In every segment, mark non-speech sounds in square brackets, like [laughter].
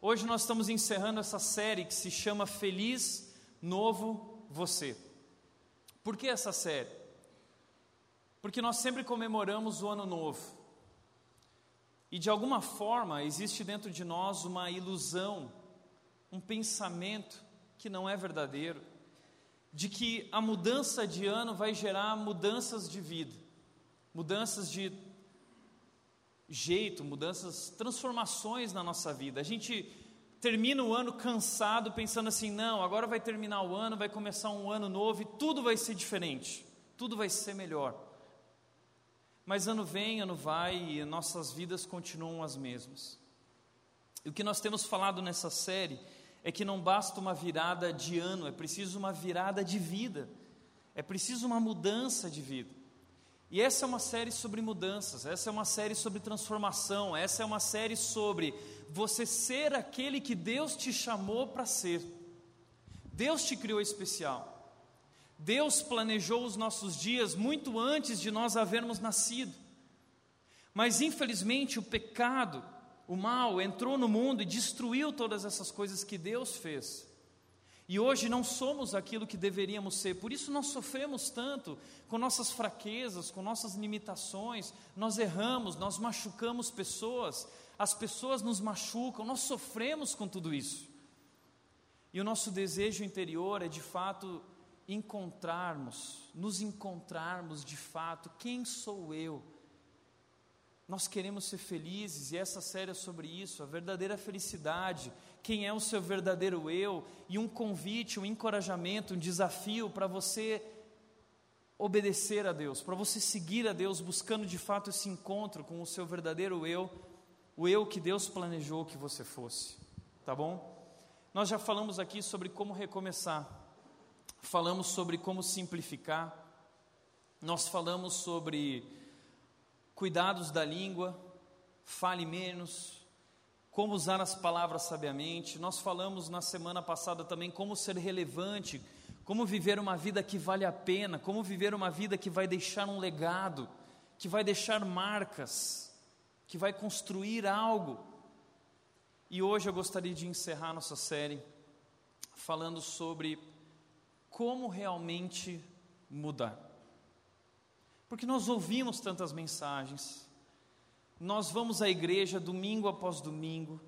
Hoje nós estamos encerrando essa série que se chama Feliz Novo Você. Por que essa série? Porque nós sempre comemoramos o ano novo. E de alguma forma existe dentro de nós uma ilusão, um pensamento que não é verdadeiro, de que a mudança de ano vai gerar mudanças de vida, mudanças de jeito, mudanças, transformações na nossa vida. A gente termina o ano cansado, pensando assim: não, agora vai terminar o ano, vai começar um ano novo e tudo vai ser diferente, tudo vai ser melhor. Mas ano vem, ano vai e nossas vidas continuam as mesmas. E o que nós temos falado nessa série é que não basta uma virada de ano, é preciso uma virada de vida, é preciso uma mudança de vida. E essa é uma série sobre mudanças, essa é uma série sobre transformação, essa é uma série sobre você ser aquele que Deus te chamou para ser. Deus te criou especial. Deus planejou os nossos dias muito antes de nós havermos nascido. Mas infelizmente o pecado, o mal entrou no mundo e destruiu todas essas coisas que Deus fez. E hoje não somos aquilo que deveríamos ser, por isso nós sofremos tanto com nossas fraquezas, com nossas limitações, nós erramos, nós machucamos pessoas, as pessoas nos machucam, nós sofremos com tudo isso. E o nosso desejo interior é de fato encontrarmos, nos encontrarmos de fato, quem sou eu? Nós queremos ser felizes e essa série é sobre isso, a verdadeira felicidade, quem é o seu verdadeiro eu e um convite, um encorajamento, um desafio para você obedecer a Deus, para você seguir a Deus, buscando de fato esse encontro com o seu verdadeiro eu, o eu que Deus planejou que você fosse, tá bom? Nós já falamos aqui sobre como recomeçar, falamos sobre como simplificar, nós falamos sobre cuidados da língua, fale menos, como usar as palavras sabiamente. Nós falamos na semana passada também como ser relevante, como viver uma vida que vale a pena, como viver uma vida que vai deixar um legado, que vai deixar marcas, que vai construir algo. E hoje eu gostaria de encerrar nossa série falando sobre como realmente mudar. Porque nós ouvimos tantas mensagens, nós vamos à igreja domingo após domingo,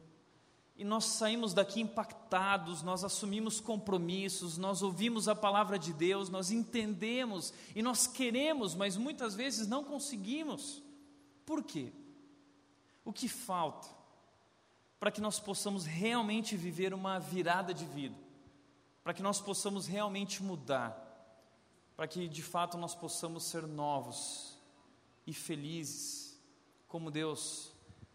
e nós saímos daqui impactados, nós assumimos compromissos, nós ouvimos a palavra de Deus, nós entendemos e nós queremos, mas muitas vezes não conseguimos. Por quê? O que falta para que nós possamos realmente viver uma virada de vida, para que nós possamos realmente mudar? para que de fato nós possamos ser novos e felizes, como Deus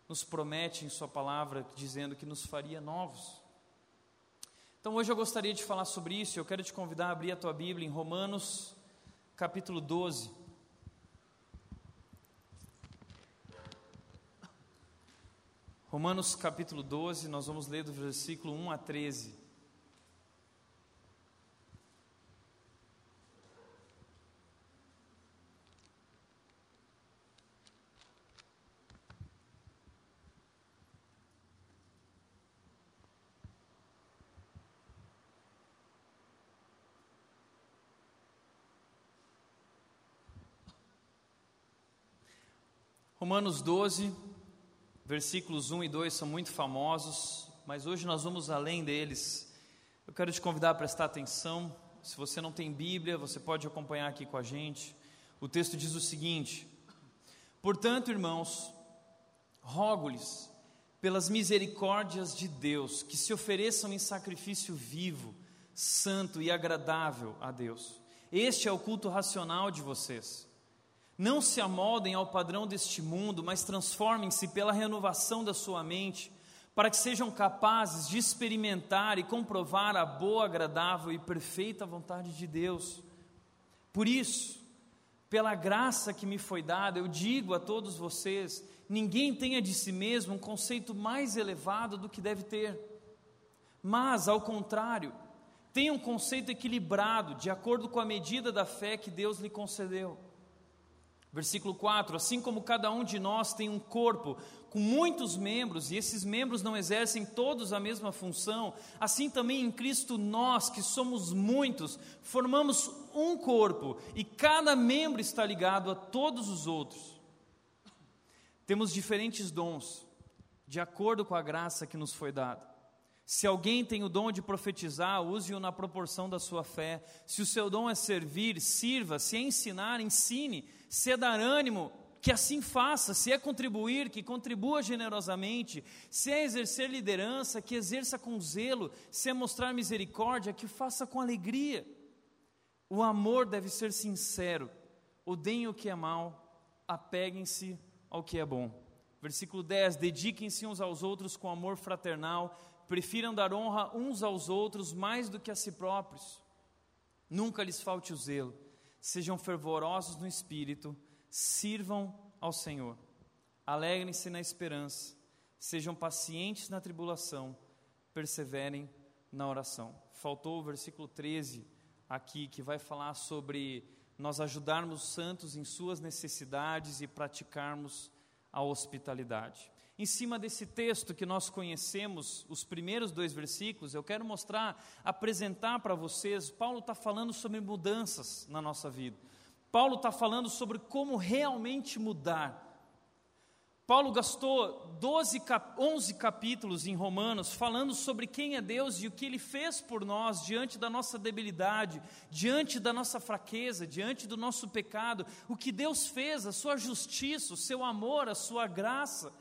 nos promete em Sua palavra, dizendo que nos faria novos. Então hoje eu gostaria de falar sobre isso, eu quero te convidar a abrir a tua Bíblia em Romanos, capítulo 12. Romanos capítulo 12, nós vamos ler do versículo 1 a 13. Romanos 12, versículos 1 e 2 são muito famosos, mas hoje nós vamos além deles. Eu quero te convidar a prestar atenção. Se você não tem Bíblia, você pode acompanhar aqui com a gente. O texto diz o seguinte: Portanto, irmãos, rogo-lhes, pelas misericórdias de Deus, que se ofereçam em sacrifício vivo, santo e agradável a Deus. Este é o culto racional de vocês. Não se amoldem ao padrão deste mundo, mas transformem-se pela renovação da sua mente, para que sejam capazes de experimentar e comprovar a boa, agradável e perfeita vontade de Deus. Por isso, pela graça que me foi dada, eu digo a todos vocês: ninguém tenha de si mesmo um conceito mais elevado do que deve ter, mas, ao contrário, tenha um conceito equilibrado, de acordo com a medida da fé que Deus lhe concedeu. Versículo 4: Assim como cada um de nós tem um corpo com muitos membros, e esses membros não exercem todos a mesma função, assim também em Cristo nós, que somos muitos, formamos um corpo, e cada membro está ligado a todos os outros. Temos diferentes dons, de acordo com a graça que nos foi dada. Se alguém tem o dom de profetizar, use-o na proporção da sua fé. Se o seu dom é servir, sirva. Se é ensinar, ensine. Se é dar ânimo, que assim faça. Se é contribuir, que contribua generosamente. Se é exercer liderança, que exerça com zelo. Se é mostrar misericórdia, que faça com alegria. O amor deve ser sincero. Odeiem o que é mal, apeguem-se ao que é bom. Versículo 10: Dediquem-se uns aos outros com amor fraternal prefiram dar honra uns aos outros mais do que a si próprios. Nunca lhes falte o zelo, sejam fervorosos no espírito, sirvam ao Senhor. Alegrem-se na esperança, sejam pacientes na tribulação, perseverem na oração. Faltou o versículo 13 aqui, que vai falar sobre nós ajudarmos os santos em suas necessidades e praticarmos a hospitalidade. Em cima desse texto que nós conhecemos, os primeiros dois versículos, eu quero mostrar, apresentar para vocês. Paulo está falando sobre mudanças na nossa vida. Paulo está falando sobre como realmente mudar. Paulo gastou 12, 11 capítulos em Romanos falando sobre quem é Deus e o que ele fez por nós diante da nossa debilidade, diante da nossa fraqueza, diante do nosso pecado, o que Deus fez, a sua justiça, o seu amor, a sua graça.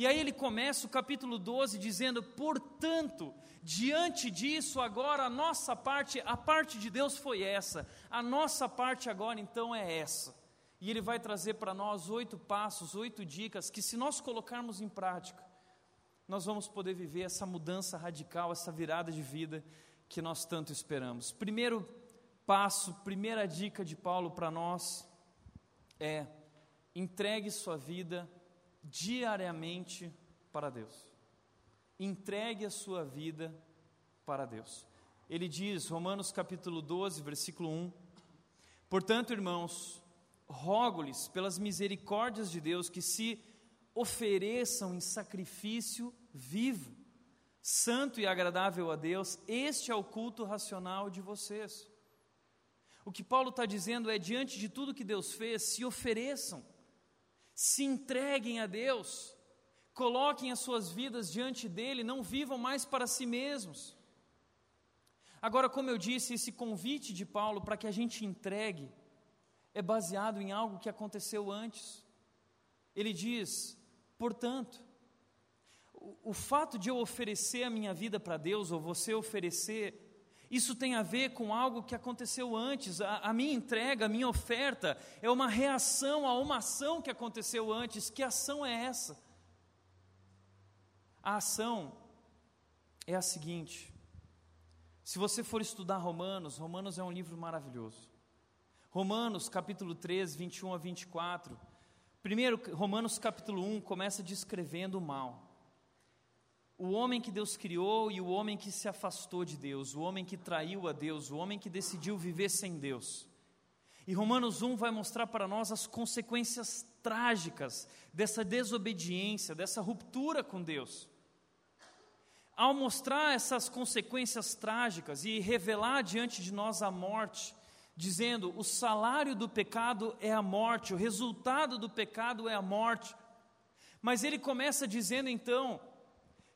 E aí ele começa o capítulo 12 dizendo: portanto, diante disso, agora a nossa parte, a parte de Deus foi essa, a nossa parte agora então é essa. E ele vai trazer para nós oito passos, oito dicas que, se nós colocarmos em prática, nós vamos poder viver essa mudança radical, essa virada de vida que nós tanto esperamos. Primeiro passo, primeira dica de Paulo para nós é: entregue sua vida diariamente para Deus. Entregue a sua vida para Deus. Ele diz, Romanos capítulo 12, versículo 1: Portanto, irmãos, rogo-lhes pelas misericórdias de Deus que se ofereçam em sacrifício vivo, santo e agradável a Deus, este é o culto racional de vocês. O que Paulo está dizendo é: diante de tudo que Deus fez, se ofereçam se entreguem a Deus, coloquem as suas vidas diante dele, não vivam mais para si mesmos. Agora, como eu disse, esse convite de Paulo para que a gente entregue é baseado em algo que aconteceu antes. Ele diz, portanto, o, o fato de eu oferecer a minha vida para Deus, ou você oferecer isso tem a ver com algo que aconteceu antes. A, a, minha entrega, a minha oferta é uma reação a uma ação que aconteceu antes. Que ação é essa? A ação é a seguinte: se você for estudar Romanos, Romanos é um livro maravilhoso. Romanos capítulo 3, 21 a 24. Primeiro, Romanos capítulo 1 começa descrevendo o mal o homem que Deus criou e o homem que se afastou de Deus, o homem que traiu a Deus, o homem que decidiu viver sem Deus. E Romanos 1 vai mostrar para nós as consequências trágicas dessa desobediência, dessa ruptura com Deus. Ao mostrar essas consequências trágicas e revelar diante de nós a morte, dizendo: o salário do pecado é a morte, o resultado do pecado é a morte. Mas ele começa dizendo então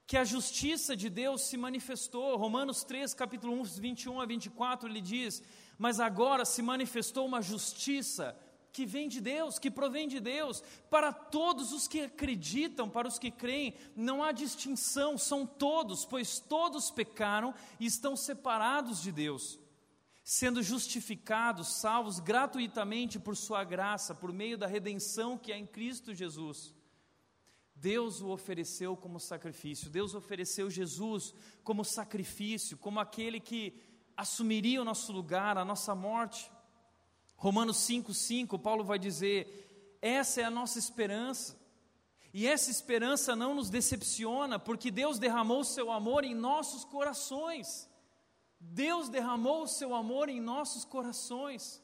que a justiça de Deus se manifestou. Romanos 3, capítulo 1, 21 a 24, ele diz: Mas agora se manifestou uma justiça que vem de Deus, que provém de Deus, para todos os que acreditam, para os que creem, não há distinção, são todos, pois todos pecaram e estão separados de Deus, sendo justificados, salvos gratuitamente por Sua graça, por meio da redenção que há em Cristo Jesus Deus o ofereceu como sacrifício, Deus ofereceu Jesus como sacrifício, como aquele que assumiria o nosso lugar, a nossa morte. Romanos 5,5, Paulo vai dizer: essa é a nossa esperança. E essa esperança não nos decepciona, porque Deus derramou o seu amor em nossos corações. Deus derramou o seu amor em nossos corações.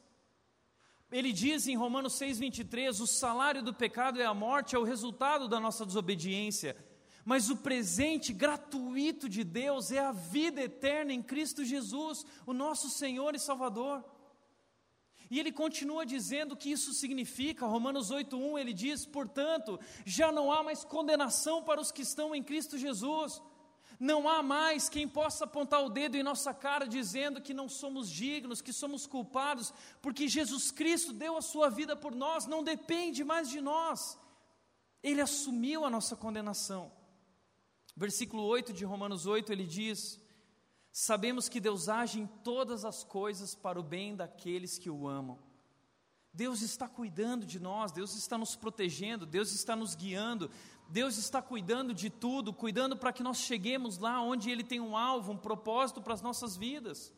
Ele diz em Romanos 6,23: o salário do pecado é a morte, é o resultado da nossa desobediência. Mas o presente gratuito de Deus é a vida eterna em Cristo Jesus, o nosso Senhor e Salvador. E ele continua dizendo que isso significa, Romanos 8:1, ele diz: "Portanto, já não há mais condenação para os que estão em Cristo Jesus. Não há mais quem possa apontar o dedo em nossa cara dizendo que não somos dignos, que somos culpados, porque Jesus Cristo deu a sua vida por nós, não depende mais de nós. Ele assumiu a nossa condenação. Versículo 8 de Romanos 8, ele diz: Sabemos que Deus age em todas as coisas para o bem daqueles que o amam. Deus está cuidando de nós, Deus está nos protegendo, Deus está nos guiando, Deus está cuidando de tudo, cuidando para que nós cheguemos lá onde Ele tem um alvo, um propósito para as nossas vidas.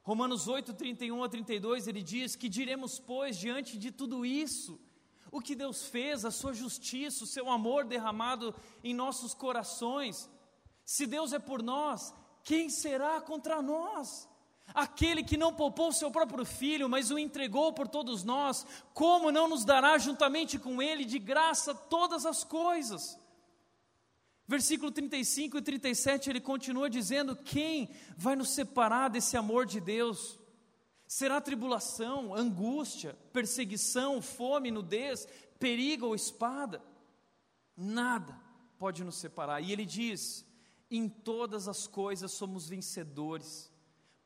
Romanos 8, 31 a 32, ele diz: Que diremos, pois, diante de tudo isso? O que Deus fez, a sua justiça, o seu amor derramado em nossos corações. Se Deus é por nós, quem será contra nós? Aquele que não poupou seu próprio filho, mas o entregou por todos nós, como não nos dará juntamente com ele de graça todas as coisas? Versículo 35 e 37 ele continua dizendo: Quem vai nos separar desse amor de Deus? Será tribulação, angústia, perseguição, fome, nudez, perigo ou espada? Nada pode nos separar. E ele diz: em todas as coisas somos vencedores,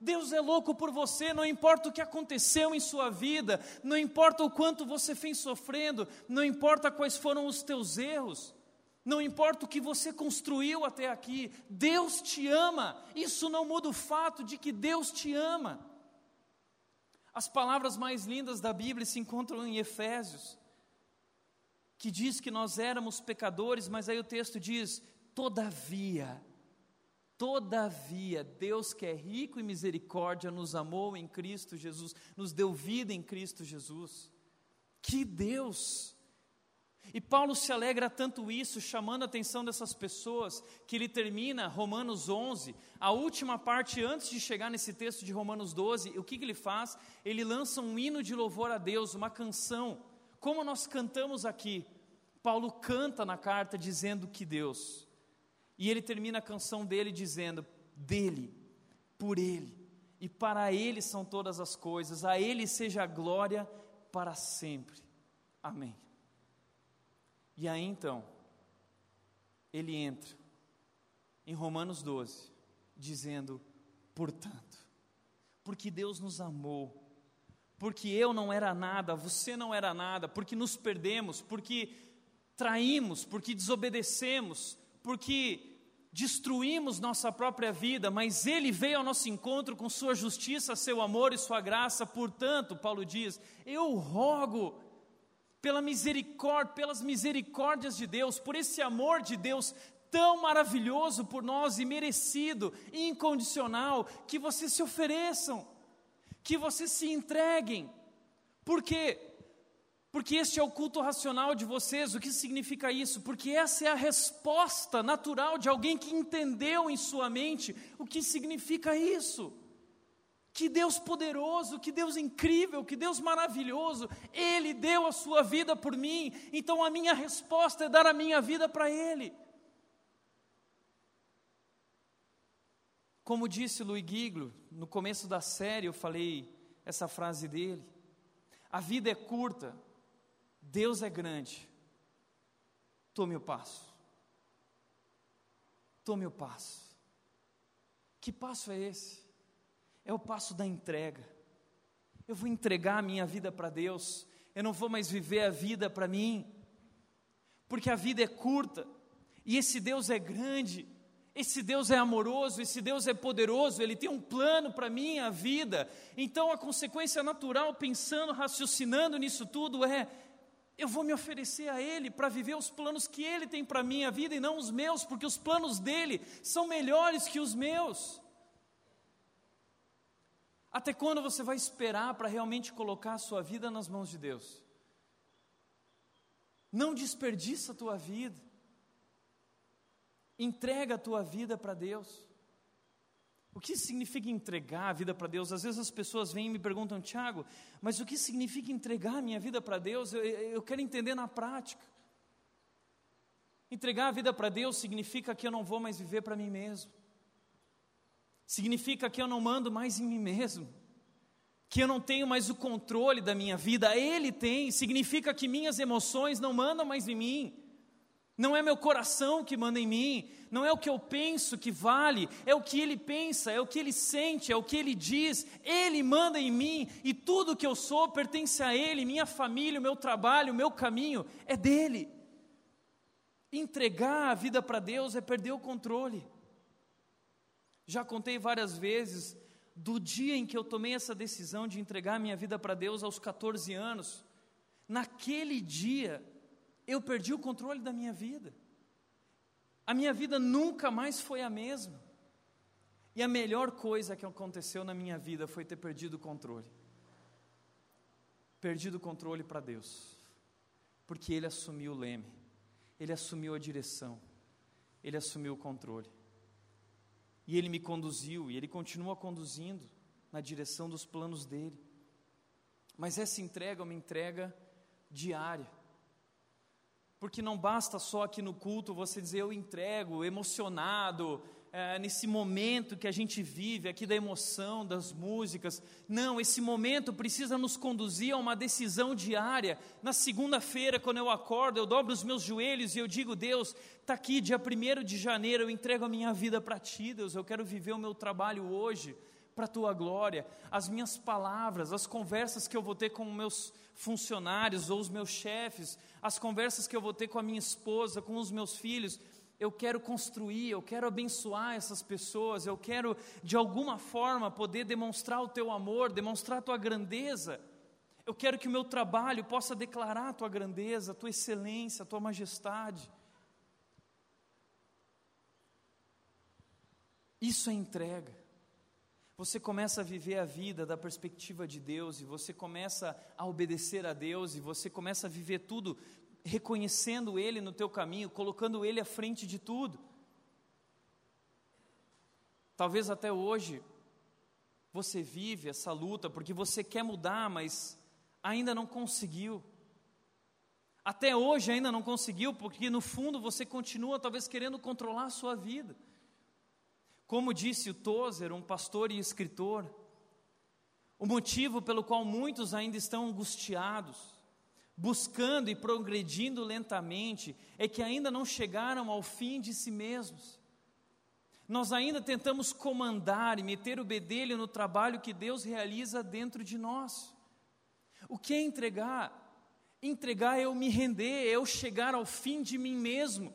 Deus é louco por você, não importa o que aconteceu em sua vida, não importa o quanto você fez sofrendo, não importa quais foram os teus erros, não importa o que você construiu até aqui, Deus te ama. Isso não muda o fato de que Deus te ama. As palavras mais lindas da Bíblia se encontram em Efésios, que diz que nós éramos pecadores, mas aí o texto diz: todavia Todavia, Deus que é rico em misericórdia nos amou em Cristo Jesus, nos deu vida em Cristo Jesus. Que Deus! E Paulo se alegra tanto isso, chamando a atenção dessas pessoas, que ele termina Romanos 11, a última parte antes de chegar nesse texto de Romanos 12, o que, que ele faz? Ele lança um hino de louvor a Deus, uma canção, como nós cantamos aqui. Paulo canta na carta dizendo que Deus e ele termina a canção dele dizendo: dele, por ele e para ele são todas as coisas, a ele seja a glória para sempre. Amém. E aí então, ele entra em Romanos 12, dizendo: portanto, porque Deus nos amou, porque eu não era nada, você não era nada, porque nos perdemos, porque traímos, porque desobedecemos, porque destruímos nossa própria vida, mas Ele veio ao nosso encontro com Sua justiça, Seu amor e Sua graça. Portanto, Paulo diz: Eu rogo pela misericórdia, pelas misericórdias de Deus, por esse amor de Deus tão maravilhoso por nós e merecido, incondicional, que vocês se ofereçam, que vocês se entreguem. Por quê? Porque este é o culto racional de vocês. O que significa isso? Porque essa é a resposta natural de alguém que entendeu em sua mente o que significa isso. Que Deus poderoso, que Deus incrível, que Deus maravilhoso, Ele deu a sua vida por mim, então a minha resposta é dar a minha vida para Ele. Como disse Louis Giglo, no começo da série eu falei essa frase dele: a vida é curta, Deus é grande. Tome o passo. Tome o passo. Que passo é esse? É o passo da entrega. Eu vou entregar a minha vida para Deus. Eu não vou mais viver a vida para mim. Porque a vida é curta. E esse Deus é grande. Esse Deus é amoroso, esse Deus é poderoso, Ele tem um plano para a minha vida. Então, a consequência natural, pensando, raciocinando nisso tudo, é: eu vou me oferecer a Ele para viver os planos que Ele tem para a minha vida e não os meus, porque os planos dele são melhores que os meus. Até quando você vai esperar para realmente colocar a sua vida nas mãos de Deus? Não desperdiça a tua vida. Entrega a tua vida para Deus. O que significa entregar a vida para Deus? Às vezes as pessoas vêm e me perguntam, Tiago, mas o que significa entregar a minha vida para Deus? Eu, eu quero entender na prática. Entregar a vida para Deus significa que eu não vou mais viver para mim mesmo. Significa que eu não mando mais em mim mesmo. Que eu não tenho mais o controle da minha vida, Ele tem. Significa que minhas emoções não mandam mais em mim. Não é meu coração que manda em mim, não é o que eu penso que vale, é o que ele pensa, é o que ele sente, é o que ele diz. Ele manda em mim e tudo que eu sou pertence a ele, minha família, o meu trabalho, o meu caminho é dele. Entregar a vida para Deus é perder o controle. Já contei várias vezes do dia em que eu tomei essa decisão de entregar minha vida para Deus aos 14 anos. Naquele dia, eu perdi o controle da minha vida. A minha vida nunca mais foi a mesma. E a melhor coisa que aconteceu na minha vida foi ter perdido o controle. Perdido o controle para Deus. Porque Ele assumiu o leme, Ele assumiu a direção, Ele assumiu o controle. E Ele me conduziu, e Ele continua conduzindo na direção dos planos dEle. Mas essa entrega é uma entrega diária. Porque não basta só aqui no culto você dizer eu entrego, emocionado, é, nesse momento que a gente vive aqui da emoção, das músicas. Não, esse momento precisa nos conduzir a uma decisão diária. Na segunda-feira, quando eu acordo, eu dobro os meus joelhos e eu digo: Deus, está aqui, dia 1 de janeiro, eu entrego a minha vida para Ti, Deus, eu quero viver o meu trabalho hoje para a tua glória, as minhas palavras, as conversas que eu vou ter com meus funcionários ou os meus chefes, as conversas que eu vou ter com a minha esposa, com os meus filhos, eu quero construir, eu quero abençoar essas pessoas, eu quero de alguma forma poder demonstrar o teu amor, demonstrar a tua grandeza. Eu quero que o meu trabalho possa declarar a tua grandeza, a tua excelência, a tua majestade. Isso é entrega você começa a viver a vida da perspectiva de Deus, e você começa a obedecer a Deus, e você começa a viver tudo reconhecendo Ele no teu caminho, colocando Ele à frente de tudo. Talvez até hoje você vive essa luta porque você quer mudar, mas ainda não conseguiu. Até hoje ainda não conseguiu, porque no fundo você continua talvez querendo controlar a sua vida. Como disse o Tozer, um pastor e escritor, o motivo pelo qual muitos ainda estão angustiados, buscando e progredindo lentamente, é que ainda não chegaram ao fim de si mesmos. Nós ainda tentamos comandar e meter o bedelho no trabalho que Deus realiza dentro de nós. O que é entregar? Entregar é eu me render, é eu chegar ao fim de mim mesmo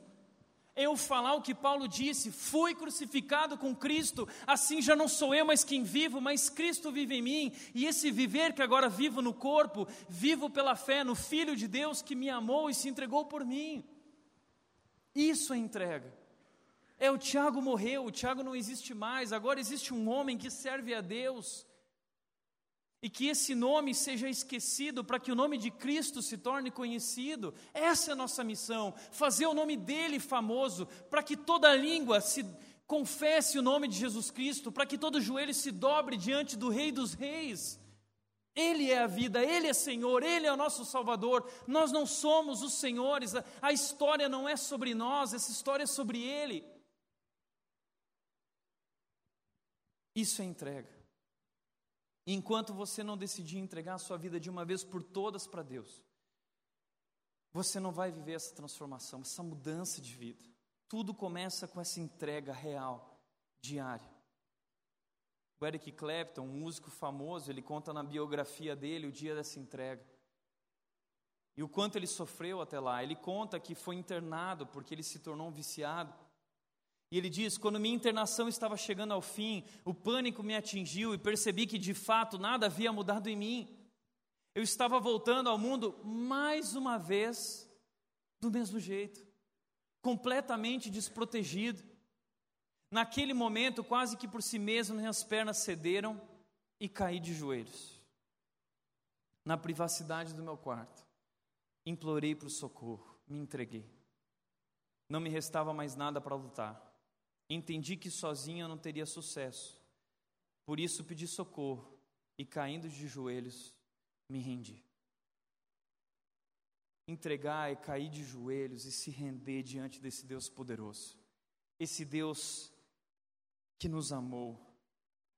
eu falar o que Paulo disse: fui crucificado com Cristo, assim já não sou eu mais quem vivo, mas Cristo vive em mim, e esse viver que agora vivo no corpo, vivo pela fé no Filho de Deus que me amou e se entregou por mim. Isso é entrega. É o Tiago morreu, o Tiago não existe mais, agora existe um homem que serve a Deus e que esse nome seja esquecido para que o nome de Cristo se torne conhecido. Essa é a nossa missão, fazer o nome dele famoso, para que toda língua se confesse o nome de Jesus Cristo, para que todo joelho se dobre diante do Rei dos Reis. Ele é a vida, Ele é Senhor, Ele é o nosso Salvador. Nós não somos os senhores, a, a história não é sobre nós, essa história é sobre Ele. Isso é entrega. Enquanto você não decidir entregar a sua vida de uma vez por todas para Deus, você não vai viver essa transformação, essa mudança de vida. Tudo começa com essa entrega real, diária. O Eric Clapton, um músico famoso, ele conta na biografia dele o dia dessa entrega. E o quanto ele sofreu até lá. Ele conta que foi internado porque ele se tornou um viciado. E ele diz: quando minha internação estava chegando ao fim, o pânico me atingiu e percebi que de fato nada havia mudado em mim. Eu estava voltando ao mundo mais uma vez do mesmo jeito, completamente desprotegido. Naquele momento, quase que por si mesmo, minhas pernas cederam e caí de joelhos. Na privacidade do meu quarto, implorei para o socorro, me entreguei. Não me restava mais nada para lutar. Entendi que sozinho eu não teria sucesso. Por isso pedi socorro e, caindo de joelhos, me rendi. Entregar é cair de joelhos e se render diante desse Deus poderoso. Esse Deus que nos amou,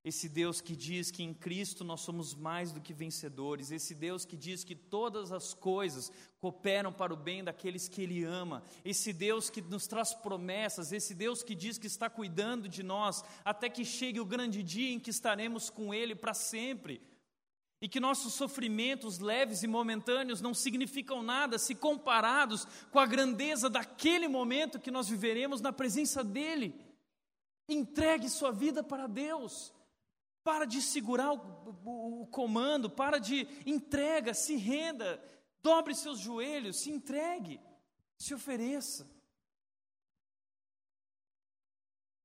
esse Deus que diz que em Cristo nós somos mais do que vencedores, esse Deus que diz que todas as coisas cooperam para o bem daqueles que Ele ama, esse Deus que nos traz promessas, esse Deus que diz que está cuidando de nós até que chegue o grande dia em que estaremos com Ele para sempre. E que nossos sofrimentos leves e momentâneos não significam nada se comparados com a grandeza daquele momento que nós viveremos na presença dEle. Entregue sua vida para Deus. Para de segurar o, o, o, comando, para de entrega, se renda, dobre seus joelhos, se entregue, se ofereça.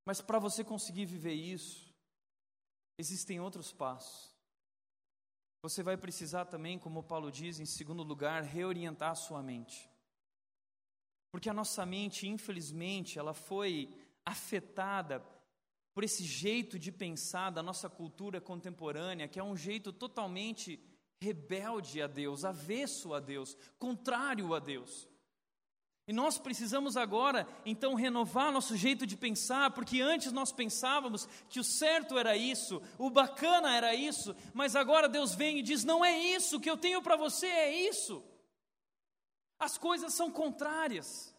Mas para você conseguir viver isso, existem outros passos. Você vai precisar também, como Paulo diz, em segundo lugar, reorientar a sua mente. Porque a nossa mente, infelizmente, ela foi afetada por esse jeito de pensar da nossa cultura contemporânea, que é um jeito totalmente rebelde a Deus, avesso a Deus, contrário a Deus. E nós precisamos agora, então, renovar nosso jeito de pensar, porque antes nós pensávamos que o certo era isso, o bacana era isso, mas agora Deus vem e diz: não é isso, o que eu tenho para você é isso. As coisas são contrárias.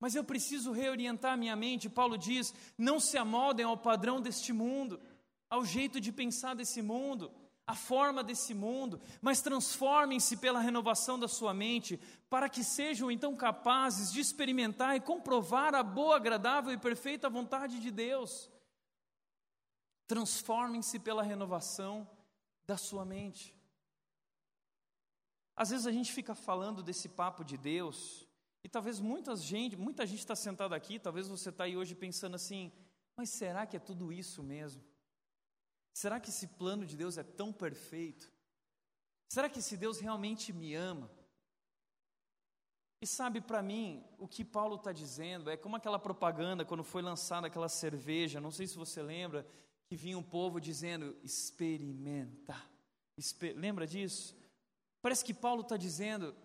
Mas eu preciso reorientar minha mente. Paulo diz: não se amoldem ao padrão deste mundo, ao jeito de pensar desse mundo, à forma desse mundo, mas transformem-se pela renovação da sua mente, para que sejam então capazes de experimentar e comprovar a boa, agradável e perfeita vontade de Deus. Transformem-se pela renovação da sua mente. Às vezes a gente fica falando desse papo de Deus, e talvez muita gente, muita gente está sentada aqui, talvez você está aí hoje pensando assim, mas será que é tudo isso mesmo? Será que esse plano de Deus é tão perfeito? Será que esse Deus realmente me ama? E sabe, para mim, o que Paulo está dizendo é como aquela propaganda quando foi lançada aquela cerveja, não sei se você lembra, que vinha um povo dizendo: experimenta. Exper lembra disso? Parece que Paulo está dizendo: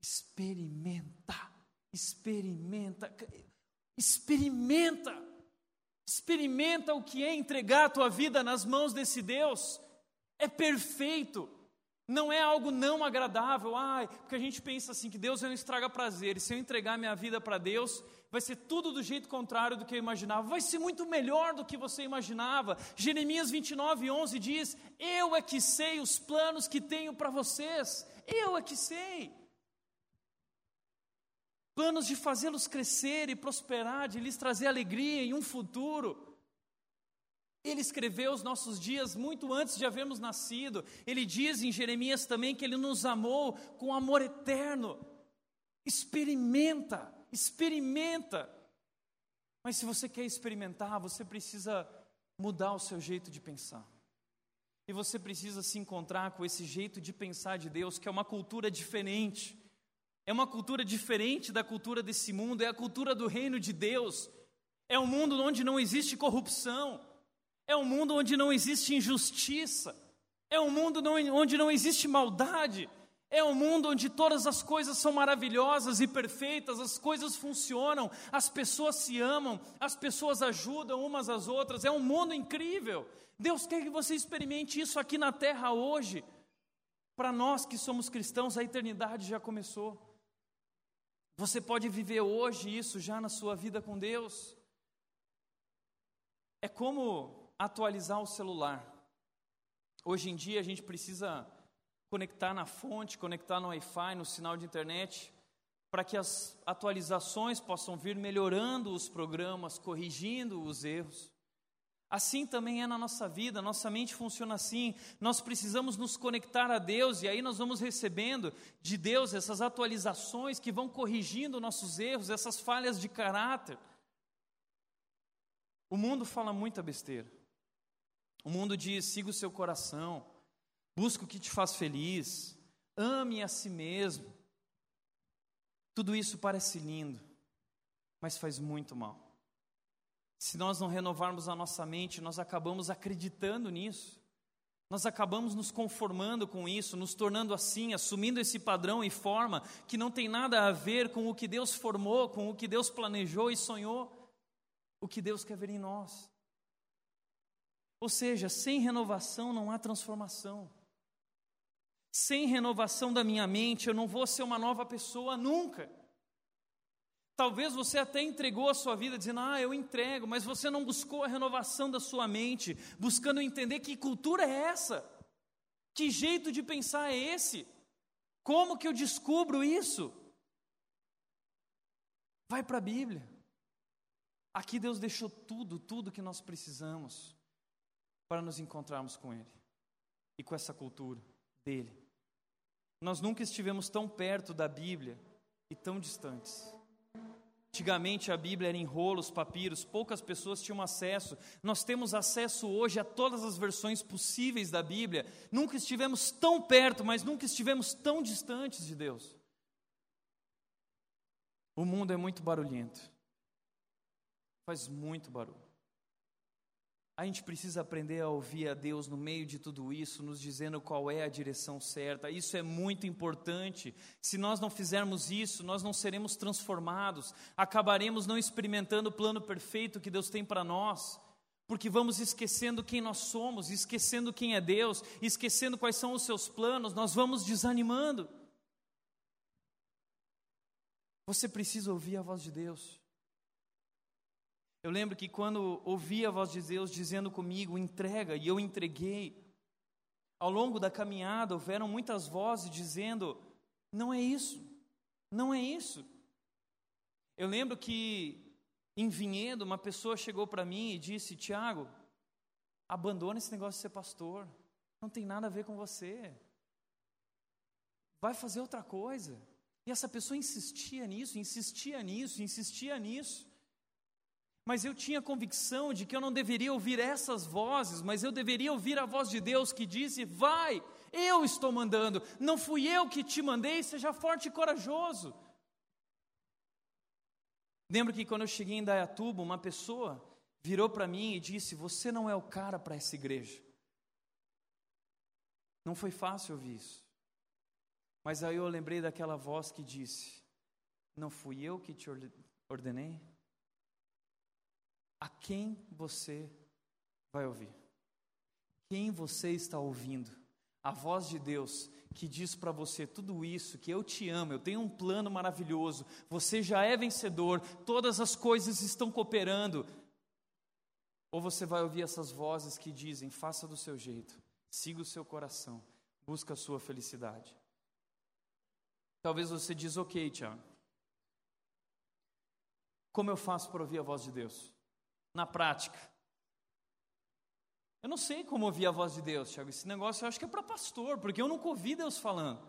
experimenta. Experimenta, experimenta, experimenta o que é entregar a tua vida nas mãos desse Deus. É perfeito, não é algo não agradável. Ai, porque a gente pensa assim que Deus não estraga prazer. E se eu entregar minha vida para Deus, vai ser tudo do jeito contrário do que eu imaginava. Vai ser muito melhor do que você imaginava. Jeremias 29, 11 diz: Eu é que sei os planos que tenho para vocês. Eu é que sei planos de fazê-los crescer e prosperar, de lhes trazer alegria e um futuro. Ele escreveu os nossos dias muito antes de havermos nascido. Ele diz em Jeremias também que ele nos amou com amor eterno. Experimenta, experimenta. Mas se você quer experimentar, você precisa mudar o seu jeito de pensar. E você precisa se encontrar com esse jeito de pensar de Deus, que é uma cultura diferente é uma cultura diferente da cultura desse mundo, é a cultura do reino de Deus. É um mundo onde não existe corrupção, é um mundo onde não existe injustiça, é um mundo onde não existe maldade, é um mundo onde todas as coisas são maravilhosas e perfeitas, as coisas funcionam, as pessoas se amam, as pessoas ajudam umas às outras, é um mundo incrível. Deus quer que você experimente isso aqui na terra hoje. Para nós que somos cristãos, a eternidade já começou. Você pode viver hoje isso já na sua vida com Deus. É como atualizar o celular. Hoje em dia a gente precisa conectar na fonte, conectar no Wi-Fi, no sinal de internet, para que as atualizações possam vir melhorando os programas, corrigindo os erros. Assim também é na nossa vida, nossa mente funciona assim. Nós precisamos nos conectar a Deus e aí nós vamos recebendo de Deus essas atualizações que vão corrigindo nossos erros, essas falhas de caráter. O mundo fala muita besteira. O mundo diz: siga o seu coração, busca o que te faz feliz, ame a si mesmo. Tudo isso parece lindo, mas faz muito mal. Se nós não renovarmos a nossa mente, nós acabamos acreditando nisso. Nós acabamos nos conformando com isso, nos tornando assim, assumindo esse padrão e forma que não tem nada a ver com o que Deus formou, com o que Deus planejou e sonhou, o que Deus quer ver em nós. Ou seja, sem renovação não há transformação. Sem renovação da minha mente, eu não vou ser uma nova pessoa nunca. Talvez você até entregou a sua vida dizendo, ah, eu entrego, mas você não buscou a renovação da sua mente, buscando entender que cultura é essa, que jeito de pensar é esse, como que eu descubro isso? Vai para a Bíblia. Aqui Deus deixou tudo, tudo que nós precisamos para nos encontrarmos com Ele e com essa cultura dele. Nós nunca estivemos tão perto da Bíblia e tão distantes. Antigamente a Bíblia era em rolos, papiros, poucas pessoas tinham acesso. Nós temos acesso hoje a todas as versões possíveis da Bíblia. Nunca estivemos tão perto, mas nunca estivemos tão distantes de Deus. O mundo é muito barulhento. Faz muito barulho. A gente precisa aprender a ouvir a Deus no meio de tudo isso, nos dizendo qual é a direção certa. Isso é muito importante. Se nós não fizermos isso, nós não seremos transformados, acabaremos não experimentando o plano perfeito que Deus tem para nós, porque vamos esquecendo quem nós somos, esquecendo quem é Deus, esquecendo quais são os seus planos, nós vamos desanimando. Você precisa ouvir a voz de Deus. Eu lembro que quando ouvi a voz de Deus dizendo comigo, entrega, e eu entreguei, ao longo da caminhada houveram muitas vozes dizendo: não é isso, não é isso. Eu lembro que em Vinhedo uma pessoa chegou para mim e disse: Tiago, abandona esse negócio de ser pastor, não tem nada a ver com você, vai fazer outra coisa. E essa pessoa insistia nisso, insistia nisso, insistia nisso. Mas eu tinha convicção de que eu não deveria ouvir essas vozes, mas eu deveria ouvir a voz de Deus que disse: Vai, eu estou mandando, não fui eu que te mandei, seja forte e corajoso. Lembro que quando eu cheguei em Dayatuba, uma pessoa virou para mim e disse: Você não é o cara para essa igreja. Não foi fácil ouvir isso. Mas aí eu lembrei daquela voz que disse: Não fui eu que te ordenei? A quem você vai ouvir. Quem você está ouvindo? A voz de Deus que diz para você tudo isso, que eu te amo, eu tenho um plano maravilhoso, você já é vencedor, todas as coisas estão cooperando. Ou você vai ouvir essas vozes que dizem: faça do seu jeito, siga o seu coração, busca a sua felicidade. Talvez você diz: ok, Tiago, como eu faço para ouvir a voz de Deus? Na prática. Eu não sei como ouvir a voz de Deus, Tiago. Esse negócio eu acho que é para pastor, porque eu nunca ouvi Deus falando.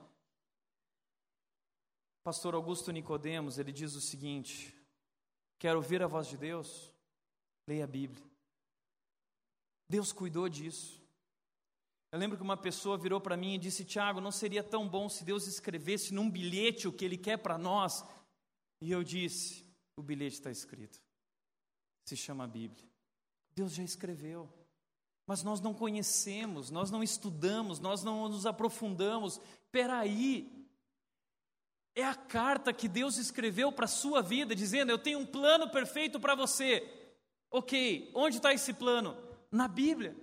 Pastor Augusto Nicodemos, ele diz o seguinte: Quer ouvir a voz de Deus? Leia a Bíblia. Deus cuidou disso. Eu lembro que uma pessoa virou para mim e disse: Tiago, não seria tão bom se Deus escrevesse num bilhete o que Ele quer para nós? E eu disse: O bilhete está escrito se chama Bíblia. Deus já escreveu, mas nós não conhecemos, nós não estudamos, nós não nos aprofundamos. Peraí, é a carta que Deus escreveu para a sua vida, dizendo: Eu tenho um plano perfeito para você. Ok, onde está esse plano? Na Bíblia.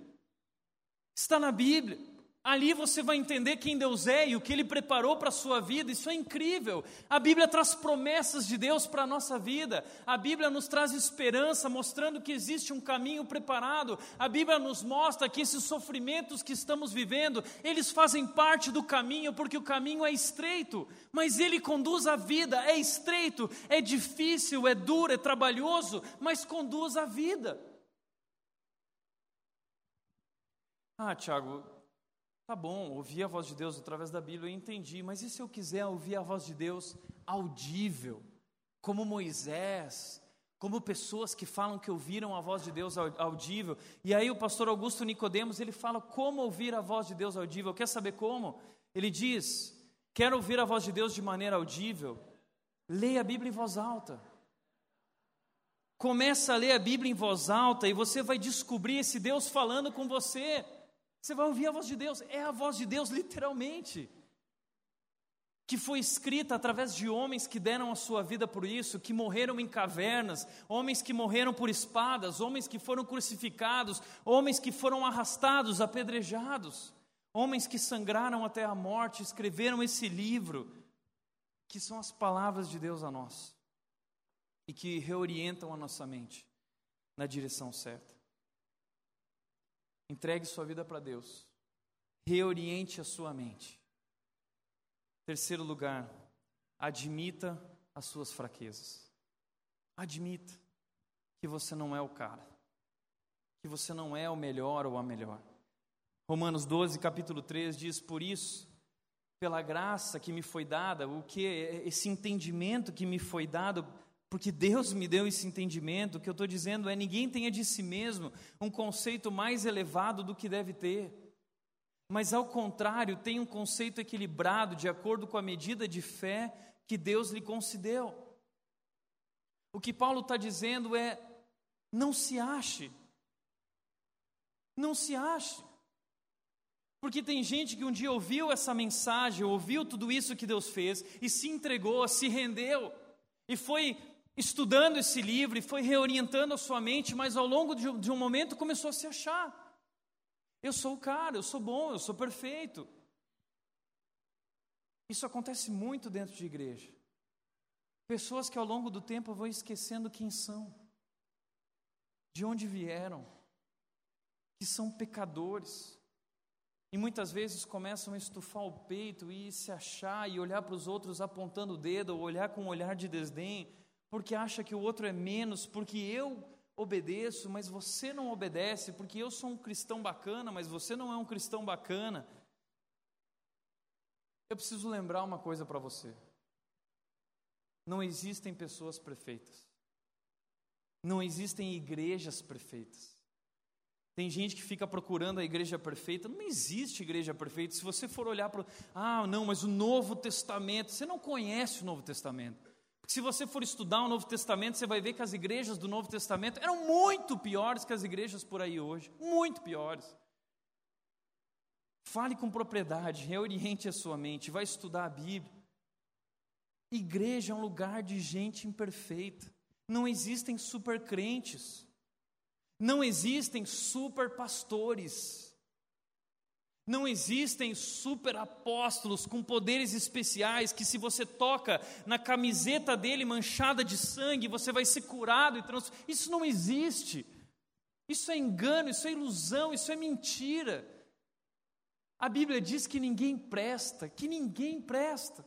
Está na Bíblia. Ali você vai entender quem Deus é e o que Ele preparou para a sua vida. Isso é incrível. A Bíblia traz promessas de Deus para a nossa vida. A Bíblia nos traz esperança, mostrando que existe um caminho preparado. A Bíblia nos mostra que esses sofrimentos que estamos vivendo, eles fazem parte do caminho, porque o caminho é estreito, mas Ele conduz a vida. É estreito, é difícil, é duro, é trabalhoso, mas conduz a vida. Ah, Tiago, tá bom, ouvi a voz de Deus através da Bíblia, eu entendi, mas e se eu quiser ouvir a voz de Deus audível, como Moisés, como pessoas que falam que ouviram a voz de Deus audível. E aí o pastor Augusto Nicodemos, ele fala como ouvir a voz de Deus audível. Quer saber como? Ele diz: "Quer ouvir a voz de Deus de maneira audível? Leia a Bíblia em voz alta. Começa a ler a Bíblia em voz alta e você vai descobrir esse Deus falando com você. Você vai ouvir a voz de Deus, é a voz de Deus [laughs] literalmente que foi escrita através de homens que deram a sua vida por isso, que morreram em cavernas, homens que morreram por espadas, homens que foram crucificados, homens que foram arrastados, apedrejados, homens que sangraram até a morte, escreveram esse livro, que são as palavras de Deus a nós e que reorientam a nossa mente na direção certa. Entregue sua vida para Deus, reoriente a sua mente Terceiro lugar, admita as suas fraquezas. Admita que você não é o cara, que você não é o melhor ou a melhor. Romanos 12, capítulo 3 diz: Por isso, pela graça que me foi dada, o que esse entendimento que me foi dado, porque Deus me deu esse entendimento, o que eu estou dizendo é: ninguém tenha de si mesmo um conceito mais elevado do que deve ter mas ao contrário, tem um conceito equilibrado de acordo com a medida de fé que Deus lhe concedeu. O que Paulo está dizendo é: não se ache, não se ache. Porque tem gente que um dia ouviu essa mensagem, ouviu tudo isso que Deus fez e se entregou, se rendeu e foi estudando esse livro e foi reorientando a sua mente, mas ao longo de um momento começou a se achar. Eu sou o cara, eu sou bom, eu sou perfeito. Isso acontece muito dentro de igreja. Pessoas que ao longo do tempo vão esquecendo quem são, de onde vieram, que são pecadores. E muitas vezes começam a estufar o peito e se achar e olhar para os outros apontando o dedo ou olhar com um olhar de desdém, porque acha que o outro é menos, porque eu obedeço, mas você não obedece, porque eu sou um cristão bacana, mas você não é um cristão bacana. Eu preciso lembrar uma coisa para você. Não existem pessoas perfeitas. Não existem igrejas perfeitas. Tem gente que fica procurando a igreja perfeita. Não existe igreja perfeita. Se você for olhar para. Ah, não, mas o Novo Testamento. Você não conhece o Novo Testamento. Se você for estudar o Novo Testamento, você vai ver que as igrejas do Novo Testamento eram muito piores que as igrejas por aí hoje. Muito piores. Fale com propriedade, reoriente a sua mente, vai estudar a Bíblia. Igreja é um lugar de gente imperfeita. Não existem super crentes. Não existem super pastores. Não existem super apóstolos com poderes especiais que, se você toca na camiseta dele manchada de sangue, você vai ser curado e. Isso não existe. Isso é engano, isso é ilusão, isso é mentira. A Bíblia diz que ninguém presta, que ninguém presta.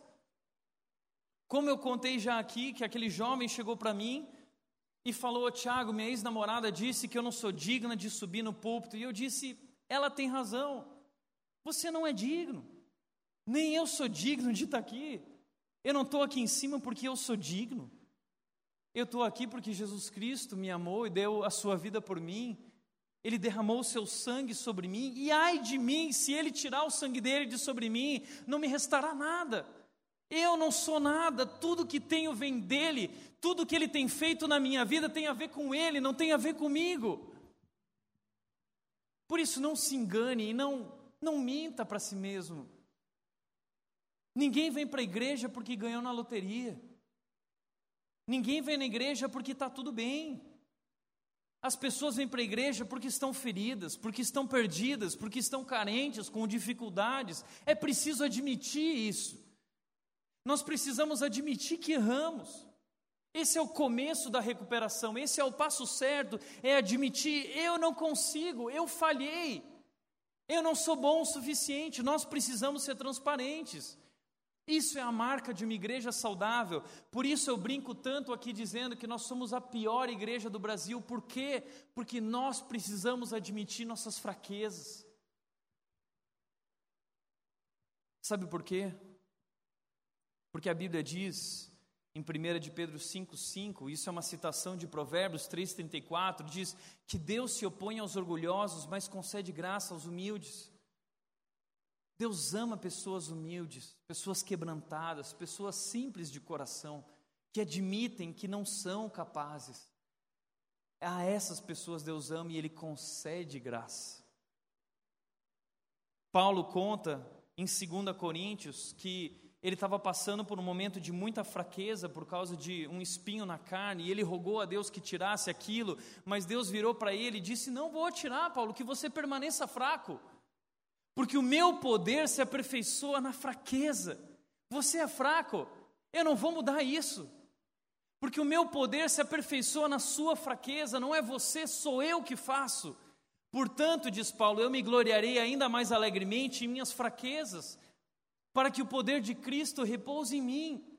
Como eu contei já aqui, que aquele jovem chegou para mim e falou: Tiago, minha ex-namorada disse que eu não sou digna de subir no púlpito. E eu disse: ela tem razão. Você não é digno. Nem eu sou digno de estar aqui. Eu não estou aqui em cima porque eu sou digno. Eu estou aqui porque Jesus Cristo me amou e deu a sua vida por mim. Ele derramou o seu sangue sobre mim. E ai de mim, se ele tirar o sangue dele de sobre mim, não me restará nada. Eu não sou nada, tudo que tenho vem dele, tudo que ele tem feito na minha vida tem a ver com ele, não tem a ver comigo. Por isso, não se engane e não não minta para si mesmo. Ninguém vem para a igreja porque ganhou na loteria. Ninguém vem na igreja porque está tudo bem. As pessoas vêm para a igreja porque estão feridas, porque estão perdidas, porque estão carentes, com dificuldades. É preciso admitir isso. Nós precisamos admitir que erramos. Esse é o começo da recuperação, esse é o passo certo, é admitir: eu não consigo, eu falhei. Eu não sou bom o suficiente, nós precisamos ser transparentes. Isso é a marca de uma igreja saudável. Por isso eu brinco tanto aqui dizendo que nós somos a pior igreja do Brasil. Por quê? Porque nós precisamos admitir nossas fraquezas. Sabe por quê? Porque a Bíblia diz em 1 de Pedro 5,5, isso é uma citação de Provérbios 3,34, diz que Deus se opõe aos orgulhosos, mas concede graça aos humildes. Deus ama pessoas humildes, pessoas quebrantadas, pessoas simples de coração, que admitem que não são capazes. A essas pessoas Deus ama e Ele concede graça. Paulo conta em 2 Coríntios que ele estava passando por um momento de muita fraqueza por causa de um espinho na carne, e ele rogou a Deus que tirasse aquilo, mas Deus virou para ele e disse: Não vou tirar, Paulo, que você permaneça fraco, porque o meu poder se aperfeiçoa na fraqueza. Você é fraco, eu não vou mudar isso, porque o meu poder se aperfeiçoa na sua fraqueza, não é você, sou eu que faço. Portanto, diz Paulo, eu me gloriarei ainda mais alegremente em minhas fraquezas para que o poder de Cristo repouse em mim.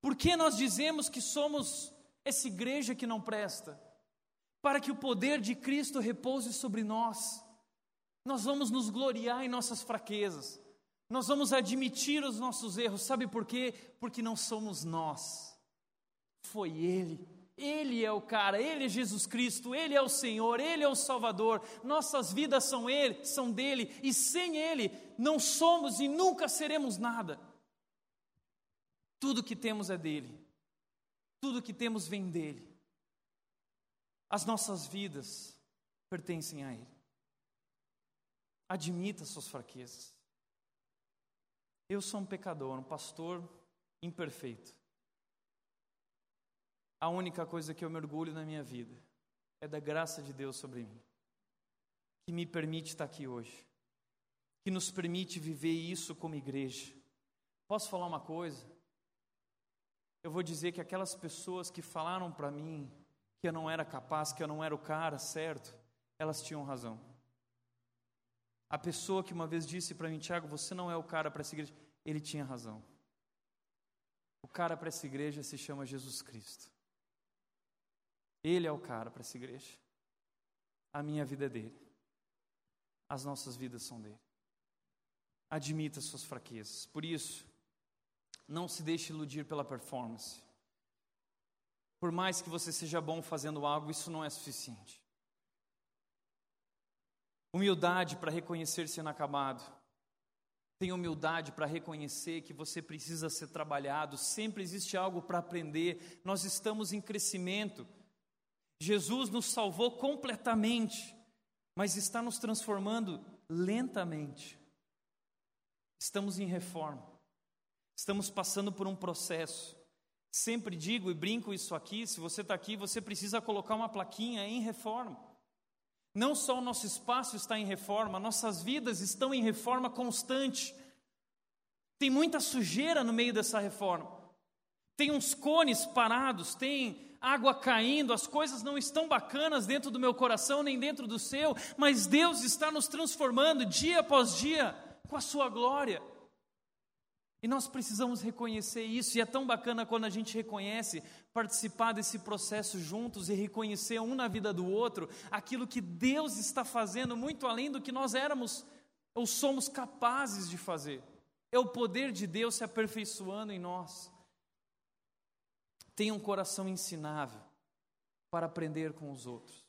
Por que nós dizemos que somos essa igreja que não presta? Para que o poder de Cristo repouse sobre nós. Nós vamos nos gloriar em nossas fraquezas. Nós vamos admitir os nossos erros. Sabe por quê? Porque não somos nós. Foi Ele. Ele é o cara, Ele é Jesus Cristo, Ele é o Senhor, Ele é o Salvador. Nossas vidas são Ele, são dele, e sem Ele não somos e nunca seremos nada. Tudo que temos é dele, tudo que temos vem dele. As nossas vidas pertencem a Ele. Admita suas fraquezas. Eu sou um pecador, um pastor imperfeito. A única coisa que eu mergulho na minha vida é da graça de Deus sobre mim, que me permite estar aqui hoje, que nos permite viver isso como igreja. Posso falar uma coisa? Eu vou dizer que aquelas pessoas que falaram para mim que eu não era capaz, que eu não era o cara certo, elas tinham razão. A pessoa que uma vez disse para mim, Tiago, você não é o cara para essa igreja, ele tinha razão. O cara para essa igreja se chama Jesus Cristo. Ele é o cara para essa igreja. A minha vida é dele. As nossas vidas são dele. Admita suas fraquezas. Por isso, não se deixe iludir pela performance. Por mais que você seja bom fazendo algo, isso não é suficiente. Humildade para reconhecer ser inacabado. Tenha humildade para reconhecer que você precisa ser trabalhado. Sempre existe algo para aprender. Nós estamos em crescimento. Jesus nos salvou completamente, mas está nos transformando lentamente. Estamos em reforma, estamos passando por um processo. Sempre digo e brinco isso aqui: se você está aqui, você precisa colocar uma plaquinha em reforma. Não só o nosso espaço está em reforma, nossas vidas estão em reforma constante. Tem muita sujeira no meio dessa reforma. Tem uns cones parados, tem água caindo, as coisas não estão bacanas dentro do meu coração nem dentro do seu, mas Deus está nos transformando dia após dia com a Sua glória. E nós precisamos reconhecer isso, e é tão bacana quando a gente reconhece, participar desse processo juntos e reconhecer um na vida do outro aquilo que Deus está fazendo muito além do que nós éramos ou somos capazes de fazer. É o poder de Deus se aperfeiçoando em nós. Tenha um coração ensinável para aprender com os outros.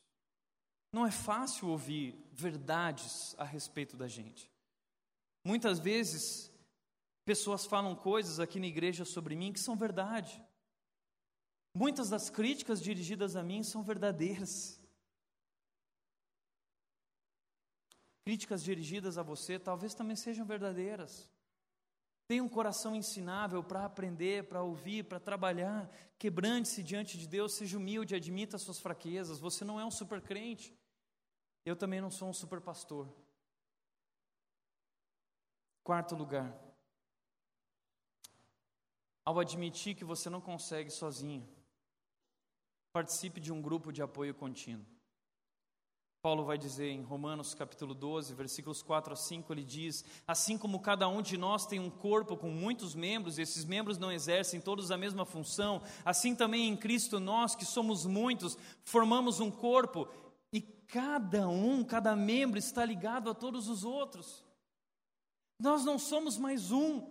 Não é fácil ouvir verdades a respeito da gente. Muitas vezes, pessoas falam coisas aqui na igreja sobre mim que são verdade. Muitas das críticas dirigidas a mim são verdadeiras. Críticas dirigidas a você talvez também sejam verdadeiras. Tenha um coração ensinável para aprender, para ouvir, para trabalhar. Quebrante-se diante de Deus, seja humilde, admita suas fraquezas. Você não é um super crente. Eu também não sou um super pastor. Quarto lugar. Ao admitir que você não consegue sozinho, participe de um grupo de apoio contínuo. Paulo vai dizer em Romanos capítulo 12, versículos 4 a 5, ele diz: Assim como cada um de nós tem um corpo com muitos membros, e esses membros não exercem todos a mesma função, assim também em Cristo nós, que somos muitos, formamos um corpo, e cada um, cada membro está ligado a todos os outros. Nós não somos mais um.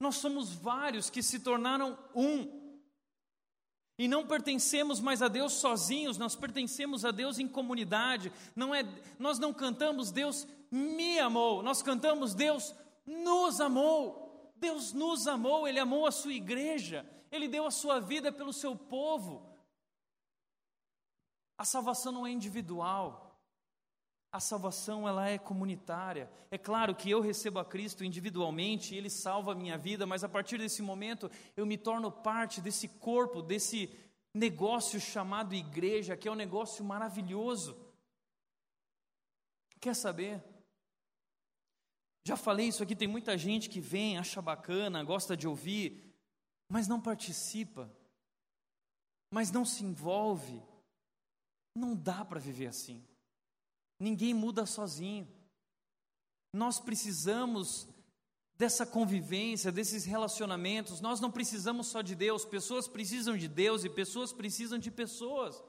Nós somos vários que se tornaram um. E não pertencemos mais a Deus sozinhos, nós pertencemos a Deus em comunidade. Não é, nós não cantamos Deus me amou, nós cantamos Deus nos amou. Deus nos amou, ele amou a sua igreja, ele deu a sua vida pelo seu povo. A salvação não é individual. A salvação ela é comunitária. É claro que eu recebo a Cristo individualmente, ele salva a minha vida, mas a partir desse momento eu me torno parte desse corpo, desse negócio chamado igreja, que é um negócio maravilhoso. Quer saber? Já falei isso aqui, tem muita gente que vem, acha bacana, gosta de ouvir, mas não participa, mas não se envolve. Não dá para viver assim. Ninguém muda sozinho. Nós precisamos dessa convivência, desses relacionamentos. Nós não precisamos só de Deus, pessoas precisam de Deus e pessoas precisam de pessoas.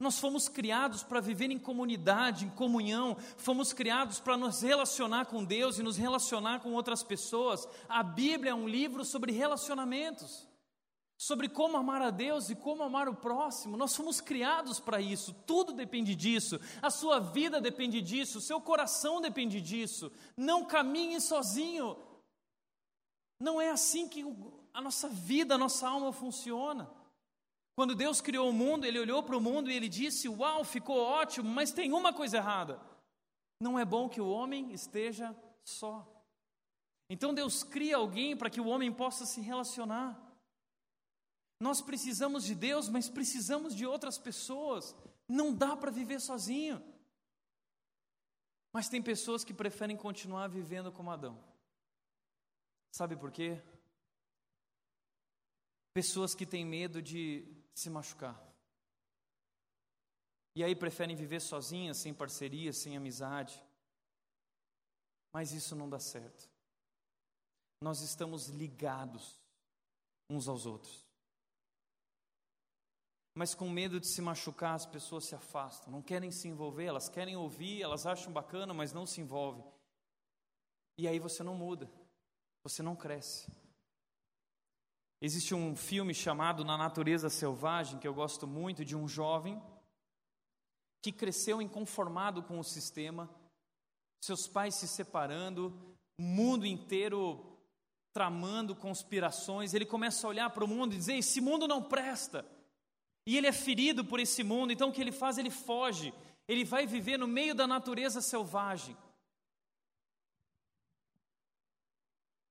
Nós fomos criados para viver em comunidade, em comunhão, fomos criados para nos relacionar com Deus e nos relacionar com outras pessoas. A Bíblia é um livro sobre relacionamentos sobre como amar a Deus e como amar o próximo. Nós fomos criados para isso, tudo depende disso. A sua vida depende disso, o seu coração depende disso. Não caminhe sozinho. Não é assim que a nossa vida, a nossa alma funciona. Quando Deus criou o mundo, ele olhou para o mundo e ele disse: "Uau, ficou ótimo, mas tem uma coisa errada. Não é bom que o homem esteja só." Então Deus cria alguém para que o homem possa se relacionar. Nós precisamos de Deus, mas precisamos de outras pessoas. Não dá para viver sozinho. Mas tem pessoas que preferem continuar vivendo como Adão. Sabe por quê? Pessoas que têm medo de se machucar. E aí preferem viver sozinhas, sem parceria, sem amizade. Mas isso não dá certo. Nós estamos ligados uns aos outros mas com medo de se machucar, as pessoas se afastam, não querem se envolver, elas querem ouvir, elas acham bacana, mas não se envolvem. E aí você não muda, você não cresce. Existe um filme chamado Na Natureza Selvagem, que eu gosto muito, de um jovem que cresceu inconformado com o sistema, seus pais se separando, o mundo inteiro tramando conspirações. Ele começa a olhar para o mundo e dizer: Esse mundo não presta. E ele é ferido por esse mundo, então o que ele faz? Ele foge. Ele vai viver no meio da natureza selvagem.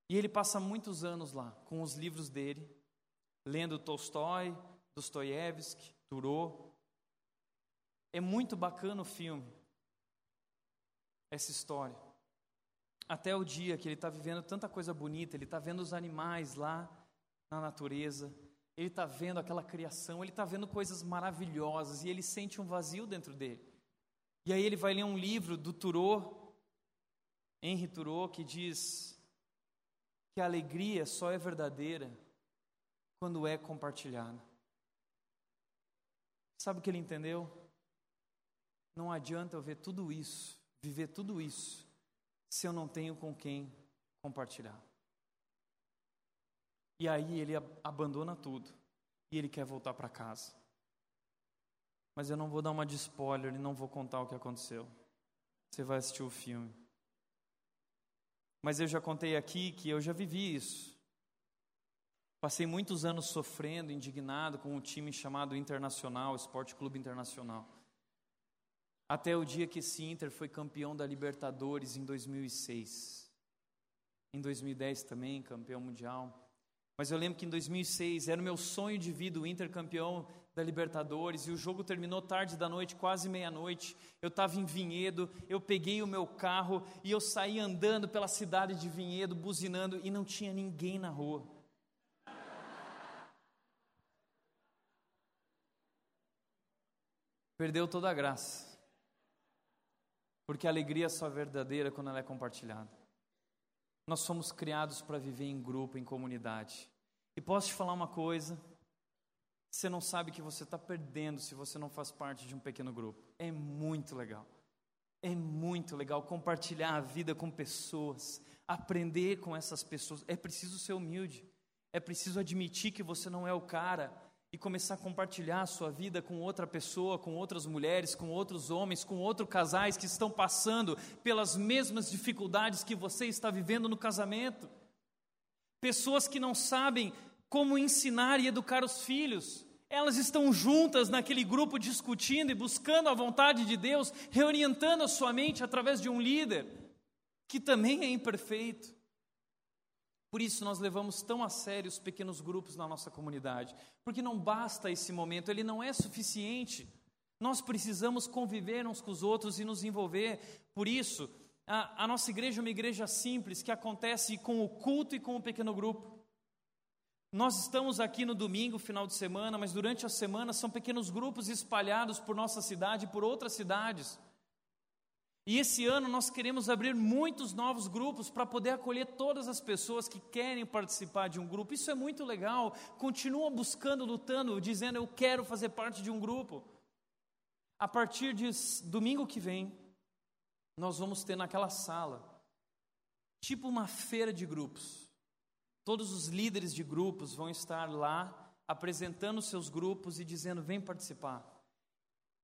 E ele passa muitos anos lá, com os livros dele, lendo Tolstói, Dostoiévski, Turô. É muito bacana o filme, essa história. Até o dia que ele está vivendo tanta coisa bonita, ele está vendo os animais lá na natureza, ele está vendo aquela criação, ele está vendo coisas maravilhosas e ele sente um vazio dentro dele. E aí ele vai ler um livro do Thoreau, Henri Thoreau, que diz que a alegria só é verdadeira quando é compartilhada. Sabe o que ele entendeu? Não adianta eu ver tudo isso, viver tudo isso, se eu não tenho com quem compartilhar. E aí ele abandona tudo e ele quer voltar para casa. Mas eu não vou dar uma de spoiler e não vou contar o que aconteceu. Você vai assistir o filme. Mas eu já contei aqui que eu já vivi isso. Passei muitos anos sofrendo, indignado com um time chamado Internacional, Esporte Clube Internacional. Até o dia que esse Inter foi campeão da Libertadores em 2006. Em 2010 também, campeão mundial. Mas eu lembro que em 2006 era o meu sonho de vida, o Inter campeão da Libertadores, e o jogo terminou tarde da noite, quase meia-noite. Eu estava em Vinhedo, eu peguei o meu carro e eu saí andando pela cidade de Vinhedo, buzinando, e não tinha ninguém na rua. Perdeu toda a graça. Porque a alegria é só verdadeira quando ela é compartilhada. Nós somos criados para viver em grupo, em comunidade. E posso te falar uma coisa: você não sabe que você está perdendo se você não faz parte de um pequeno grupo. É muito legal. é muito legal compartilhar a vida com pessoas, aprender com essas pessoas. É preciso ser humilde, é preciso admitir que você não é o cara e começar a compartilhar a sua vida com outra pessoa, com outras mulheres, com outros homens, com outros casais que estão passando pelas mesmas dificuldades que você está vivendo no casamento. Pessoas que não sabem como ensinar e educar os filhos. Elas estão juntas naquele grupo discutindo e buscando a vontade de Deus, reorientando a sua mente através de um líder que também é imperfeito. Por isso nós levamos tão a sério os pequenos grupos na nossa comunidade, porque não basta esse momento, ele não é suficiente. Nós precisamos conviver uns com os outros e nos envolver. Por isso, a, a nossa igreja é uma igreja simples que acontece com o culto e com o pequeno grupo. Nós estamos aqui no domingo, final de semana, mas durante a semana são pequenos grupos espalhados por nossa cidade e por outras cidades. E esse ano nós queremos abrir muitos novos grupos para poder acolher todas as pessoas que querem participar de um grupo. Isso é muito legal. Continua buscando, lutando, dizendo eu quero fazer parte de um grupo. A partir de domingo que vem, nós vamos ter naquela sala tipo uma feira de grupos. Todos os líderes de grupos vão estar lá apresentando seus grupos e dizendo: vem participar.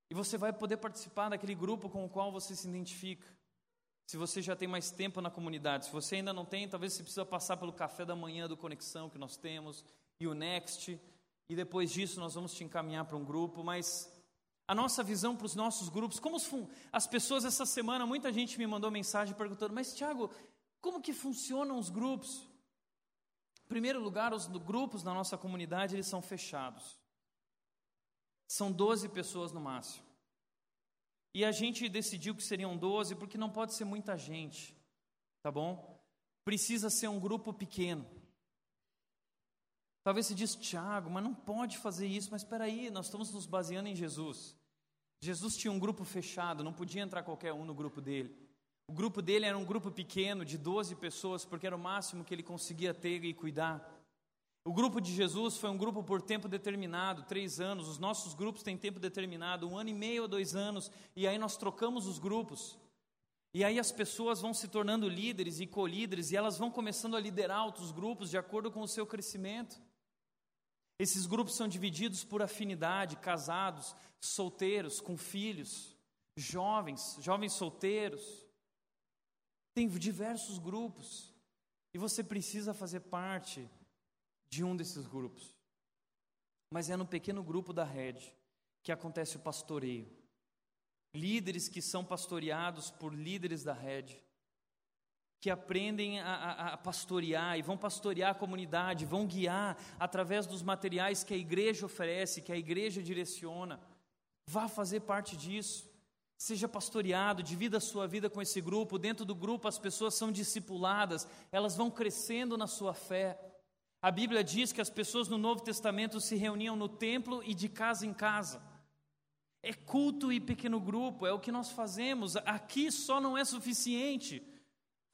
E você vai poder participar daquele grupo com o qual você se identifica. Se você já tem mais tempo na comunidade, se você ainda não tem, talvez você precisa passar pelo café da manhã do Conexão que nós temos e o Next, e depois disso nós vamos te encaminhar para um grupo, mas a nossa visão para os nossos grupos, como as pessoas essa semana, muita gente me mandou mensagem perguntando: "Mas Tiago, como que funcionam os grupos?" Em primeiro lugar, os grupos na nossa comunidade, eles são fechados. São 12 pessoas no máximo. E a gente decidiu que seriam 12 porque não pode ser muita gente, tá bom? Precisa ser um grupo pequeno. Talvez você diz, Tiago, mas não pode fazer isso. Mas espera aí, nós estamos nos baseando em Jesus. Jesus tinha um grupo fechado, não podia entrar qualquer um no grupo dele. O grupo dele era um grupo pequeno, de 12 pessoas, porque era o máximo que ele conseguia ter e cuidar. O grupo de Jesus foi um grupo por tempo determinado, três anos. Os nossos grupos têm tempo determinado, um ano e meio a dois anos, e aí nós trocamos os grupos. E aí as pessoas vão se tornando líderes e colíderes, e elas vão começando a liderar outros grupos de acordo com o seu crescimento. Esses grupos são divididos por afinidade, casados, solteiros, com filhos, jovens, jovens solteiros. Tem diversos grupos, e você precisa fazer parte de um desses grupos. Mas é no pequeno grupo da rede que acontece o pastoreio. Líderes que são pastoreados por líderes da rede, que aprendem a, a, a, pastorear e vão pastorear a comunidade, vão guiar através dos materiais que a igreja oferece, que a igreja direciona. Vá fazer parte disso. Seja pastoreado, divida a sua vida com esse grupo. Dentro do grupo, as pessoas são discipuladas, elas vão crescendo na sua fé. A Bíblia diz que as pessoas no Novo Testamento se reuniam no templo e de casa em casa. É culto e pequeno grupo, é o que nós fazemos. Aqui só não é suficiente.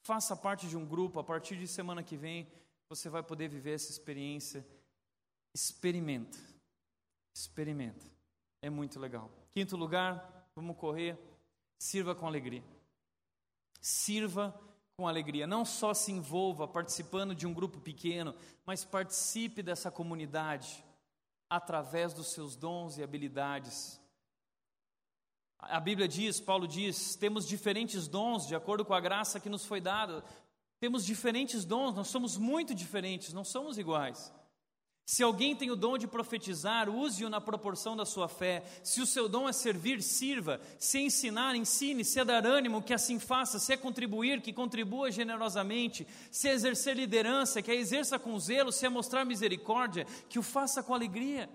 Faça parte de um grupo, a partir de semana que vem você vai poder viver essa experiência. Experimenta. Experimenta. É muito legal. Quinto lugar, vamos correr. Sirva com alegria. Sirva com alegria. Não só se envolva participando de um grupo pequeno, mas participe dessa comunidade através dos seus dons e habilidades. A Bíblia diz, Paulo diz, temos diferentes dons de acordo com a graça que nos foi dada. Temos diferentes dons, nós somos muito diferentes, não somos iguais. Se alguém tem o dom de profetizar, use-o na proporção da sua fé. Se o seu dom é servir, sirva. Se é ensinar, ensine. Se é dar ânimo, que assim faça. Se é contribuir, que contribua generosamente. Se é exercer liderança, que a exerça com zelo. Se é mostrar misericórdia, que o faça com alegria.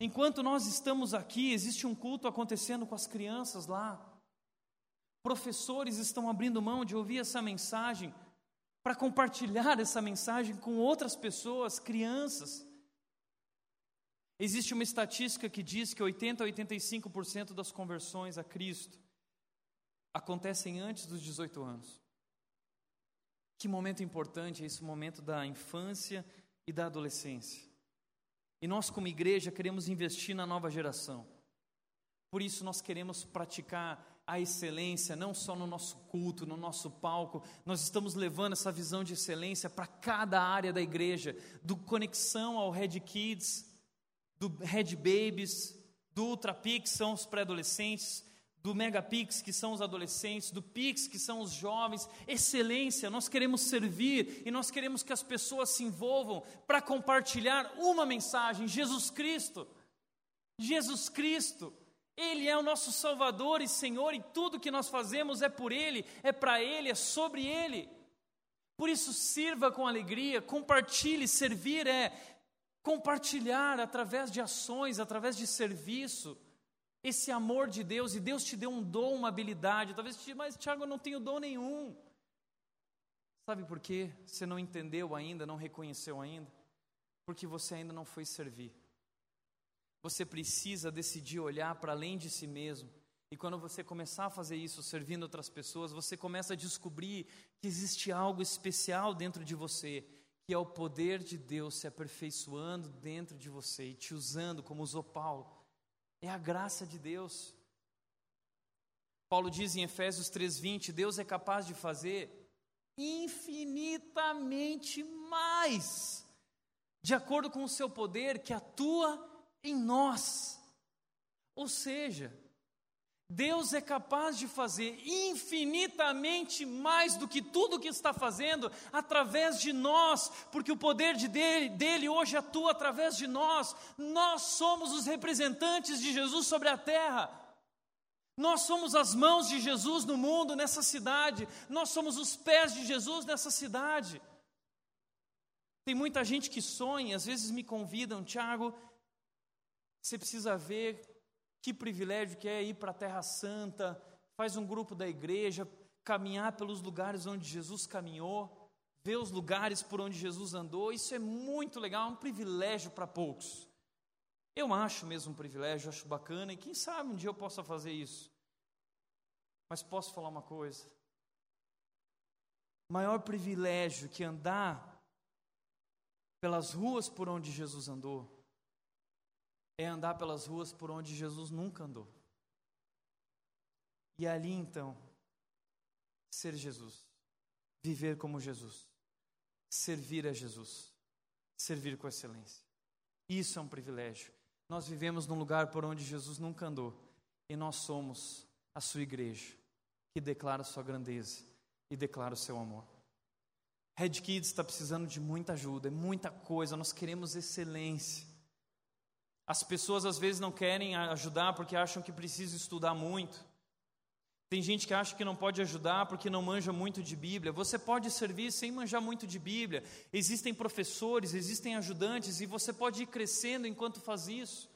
Enquanto nós estamos aqui, existe um culto acontecendo com as crianças lá. Professores estão abrindo mão de ouvir essa mensagem para compartilhar essa mensagem com outras pessoas, crianças. Existe uma estatística que diz que 80 a 85% das conversões a Cristo acontecem antes dos 18 anos. Que momento importante é esse momento da infância e da adolescência. E nós, como igreja, queremos investir na nova geração. Por isso nós queremos praticar a excelência, não só no nosso culto, no nosso palco, nós estamos levando essa visão de excelência para cada área da igreja, do conexão ao Red Kids, do Red Babies, do Ultra Pix, são os pré-adolescentes, do Mega Pix, que são os adolescentes, do Pix, que são os jovens. Excelência, nós queremos servir e nós queremos que as pessoas se envolvam para compartilhar uma mensagem: Jesus Cristo. Jesus Cristo. Ele é o nosso Salvador e Senhor, e tudo que nós fazemos é por Ele, é para Ele, é sobre Ele. Por isso, sirva com alegria, compartilhe. Servir é compartilhar através de ações, através de serviço, esse amor de Deus, e Deus te deu um dom, uma habilidade. Talvez te mas Tiago, eu não tenho dom nenhum. Sabe por quê? Você não entendeu ainda, não reconheceu ainda? Porque você ainda não foi servir. Você precisa decidir olhar para além de si mesmo. E quando você começar a fazer isso, servindo outras pessoas, você começa a descobrir que existe algo especial dentro de você, que é o poder de Deus se aperfeiçoando dentro de você e te usando como usou Paulo. É a graça de Deus. Paulo diz em Efésios 3:20, Deus é capaz de fazer infinitamente mais, de acordo com o seu poder que atua em nós. Ou seja, Deus é capaz de fazer infinitamente mais do que tudo que está fazendo através de nós, porque o poder de dele, dele hoje atua através de nós. Nós somos os representantes de Jesus sobre a terra. Nós somos as mãos de Jesus no mundo, nessa cidade. Nós somos os pés de Jesus nessa cidade. Tem muita gente que sonha, às vezes me convidam, Tiago, você precisa ver que privilégio que é ir para a Terra Santa, faz um grupo da igreja, caminhar pelos lugares onde Jesus caminhou, ver os lugares por onde Jesus andou. Isso é muito legal, é um privilégio para poucos. Eu acho mesmo um privilégio, acho bacana, e quem sabe um dia eu possa fazer isso. Mas posso falar uma coisa? Maior privilégio que andar pelas ruas por onde Jesus andou é andar pelas ruas por onde Jesus nunca andou. E ali então, ser Jesus, viver como Jesus, servir a Jesus, servir com excelência. Isso é um privilégio. Nós vivemos num lugar por onde Jesus nunca andou e nós somos a sua igreja, que declara sua grandeza e declara o seu amor. Red Kids está precisando de muita ajuda, é muita coisa, nós queremos excelência. As pessoas às vezes não querem ajudar porque acham que precisa estudar muito. Tem gente que acha que não pode ajudar porque não manja muito de Bíblia. Você pode servir sem manjar muito de Bíblia. Existem professores, existem ajudantes e você pode ir crescendo enquanto faz isso.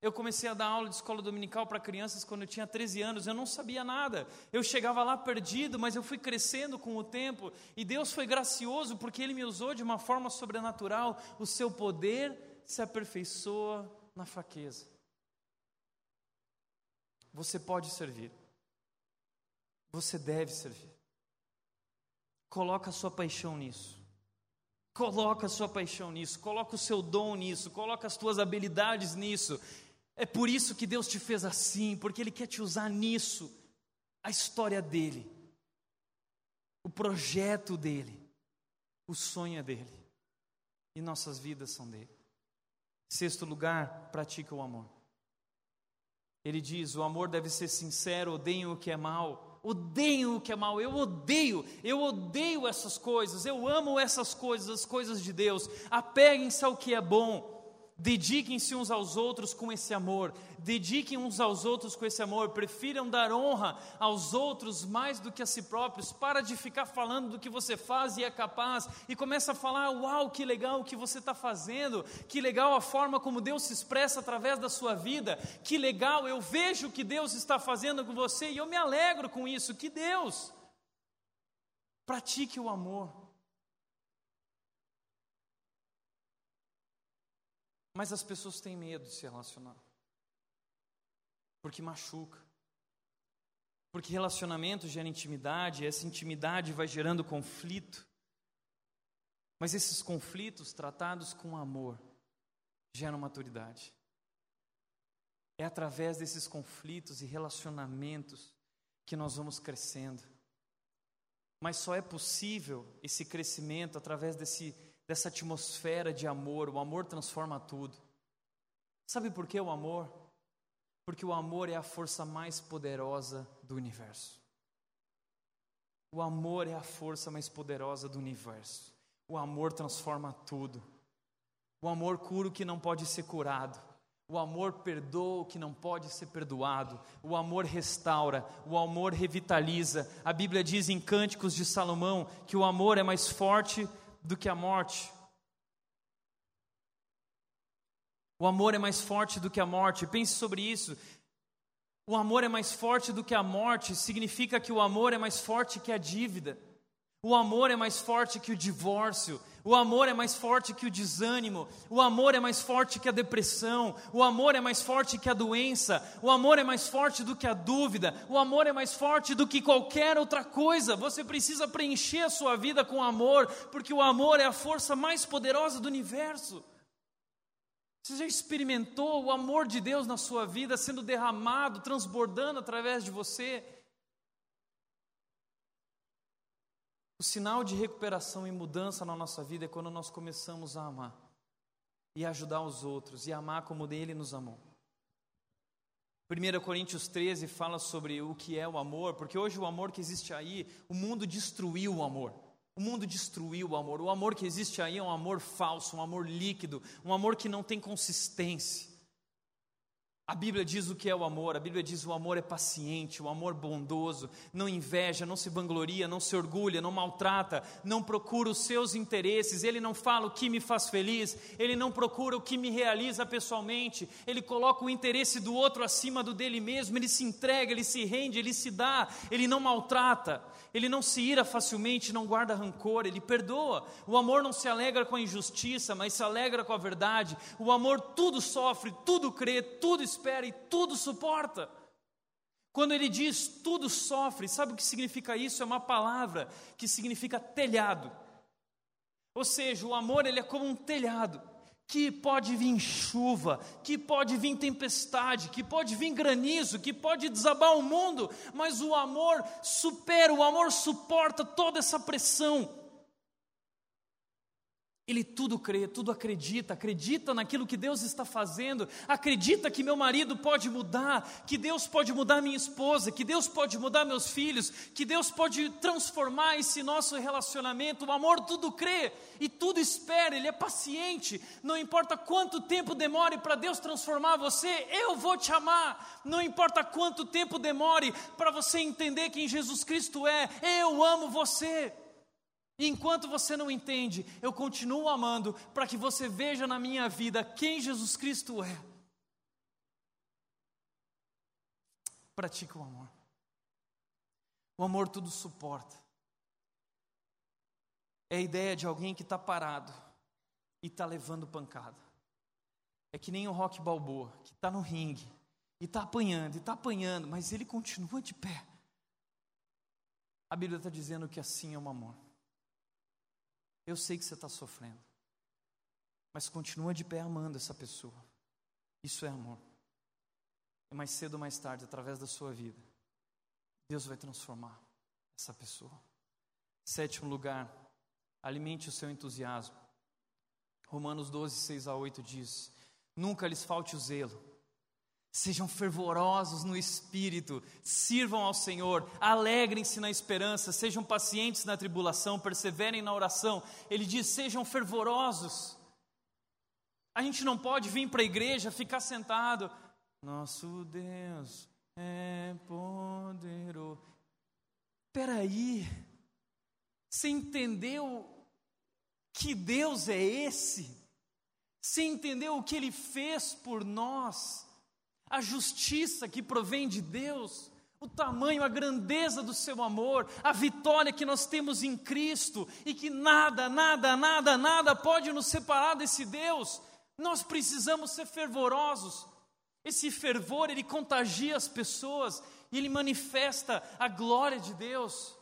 Eu comecei a dar aula de escola dominical para crianças quando eu tinha 13 anos, eu não sabia nada. Eu chegava lá perdido, mas eu fui crescendo com o tempo e Deus foi gracioso porque Ele me usou de uma forma sobrenatural. O seu poder se aperfeiçoa na fraqueza. Você pode servir. Você deve servir. Coloca a sua paixão nisso. Coloca a sua paixão nisso, coloca o seu dom nisso, coloca as tuas habilidades nisso. É por isso que Deus te fez assim, porque Ele quer te usar nisso. A história dele, o projeto dele, o sonho é dele, e nossas vidas são dele. Sexto lugar, pratica o amor. Ele diz: o amor deve ser sincero, odeiem o que é mal. Odeiem o que é mal, eu odeio, eu odeio essas coisas, eu amo essas coisas, as coisas de Deus. Apeguem-se ao que é bom. Dediquem-se uns aos outros com esse amor. Dediquem uns aos outros com esse amor. Prefiram dar honra aos outros mais do que a si próprios. Para de ficar falando do que você faz e é capaz. E começa a falar: Uau, que legal o que você está fazendo. Que legal a forma como Deus se expressa através da sua vida. Que legal, eu vejo o que Deus está fazendo com você e eu me alegro com isso. Que Deus. Pratique o amor. Mas as pessoas têm medo de se relacionar. Porque machuca. Porque relacionamento gera intimidade, essa intimidade vai gerando conflito. Mas esses conflitos tratados com amor geram maturidade. É através desses conflitos e relacionamentos que nós vamos crescendo. Mas só é possível esse crescimento através desse, dessa atmosfera de amor. O amor transforma tudo. Sabe por que o amor? Porque o amor é a força mais poderosa do universo. O amor é a força mais poderosa do universo. O amor transforma tudo. O amor cura o que não pode ser curado. O amor perdoa o que não pode ser perdoado. O amor restaura. O amor revitaliza. A Bíblia diz em Cânticos de Salomão que o amor é mais forte do que a morte. O amor é mais forte do que a morte. Pense sobre isso. O amor é mais forte do que a morte, significa que o amor é mais forte que a dívida. O amor é mais forte que o divórcio. O amor é mais forte que o desânimo. O amor é mais forte que a depressão. O amor é mais forte que a doença. O amor é mais forte do que a dúvida. O amor é mais forte do que qualquer outra coisa. Você precisa preencher a sua vida com amor, porque o amor é a força mais poderosa do universo. Você já experimentou o amor de Deus na sua vida sendo derramado, transbordando através de você? O sinal de recuperação e mudança na nossa vida é quando nós começamos a amar e ajudar os outros e amar como Ele nos amou. 1 Coríntios 13 fala sobre o que é o amor, porque hoje o amor que existe aí, o mundo destruiu o amor. O mundo destruiu o amor. O amor que existe aí é um amor falso, um amor líquido, um amor que não tem consistência. A Bíblia diz o que é o amor, a Bíblia diz o amor é paciente, o amor bondoso, não inveja, não se vangloria, não se orgulha, não maltrata, não procura os seus interesses, ele não fala o que me faz feliz, ele não procura o que me realiza pessoalmente, ele coloca o interesse do outro acima do dele mesmo, ele se entrega, ele se rende, ele se dá, ele não maltrata, ele não se ira facilmente, não guarda rancor, ele perdoa. O amor não se alegra com a injustiça, mas se alegra com a verdade. O amor tudo sofre, tudo crê, tudo espera e tudo suporta. Quando ele diz tudo sofre, sabe o que significa isso? É uma palavra que significa telhado. Ou seja, o amor ele é como um telhado que pode vir chuva, que pode vir tempestade, que pode vir granizo, que pode desabar o mundo, mas o amor supera, o amor suporta toda essa pressão. Ele tudo crê, tudo acredita, acredita naquilo que Deus está fazendo, acredita que meu marido pode mudar, que Deus pode mudar minha esposa, que Deus pode mudar meus filhos, que Deus pode transformar esse nosso relacionamento. O amor tudo crê e tudo espera, ele é paciente. Não importa quanto tempo demore para Deus transformar você, eu vou te amar. Não importa quanto tempo demore para você entender quem Jesus Cristo é, eu amo você. E enquanto você não entende, eu continuo amando para que você veja na minha vida quem Jesus Cristo é. Pratique o amor. O amor tudo suporta. É a ideia de alguém que está parado e está levando pancada. É que nem o Rock Balboa, que está no ringue e está apanhando, e está apanhando, mas ele continua de pé. A Bíblia está dizendo que assim é o amor. Eu sei que você está sofrendo, mas continua de pé amando essa pessoa. Isso é amor. E mais cedo ou mais tarde, através da sua vida, Deus vai transformar essa pessoa. Sétimo lugar, alimente o seu entusiasmo. Romanos 12, 6 a 8 diz: Nunca lhes falte o zelo Sejam fervorosos no espírito, sirvam ao Senhor, alegrem-se na esperança, sejam pacientes na tribulação, perseverem na oração. Ele diz: sejam fervorosos. A gente não pode vir para a igreja, ficar sentado. Nosso Deus é poderoso. Espera aí, você entendeu que Deus é esse? Você entendeu o que Ele fez por nós? A justiça que provém de Deus, o tamanho, a grandeza do seu amor, a vitória que nós temos em Cristo e que nada, nada, nada, nada pode nos separar desse Deus. Nós precisamos ser fervorosos. Esse fervor, ele contagia as pessoas e ele manifesta a glória de Deus.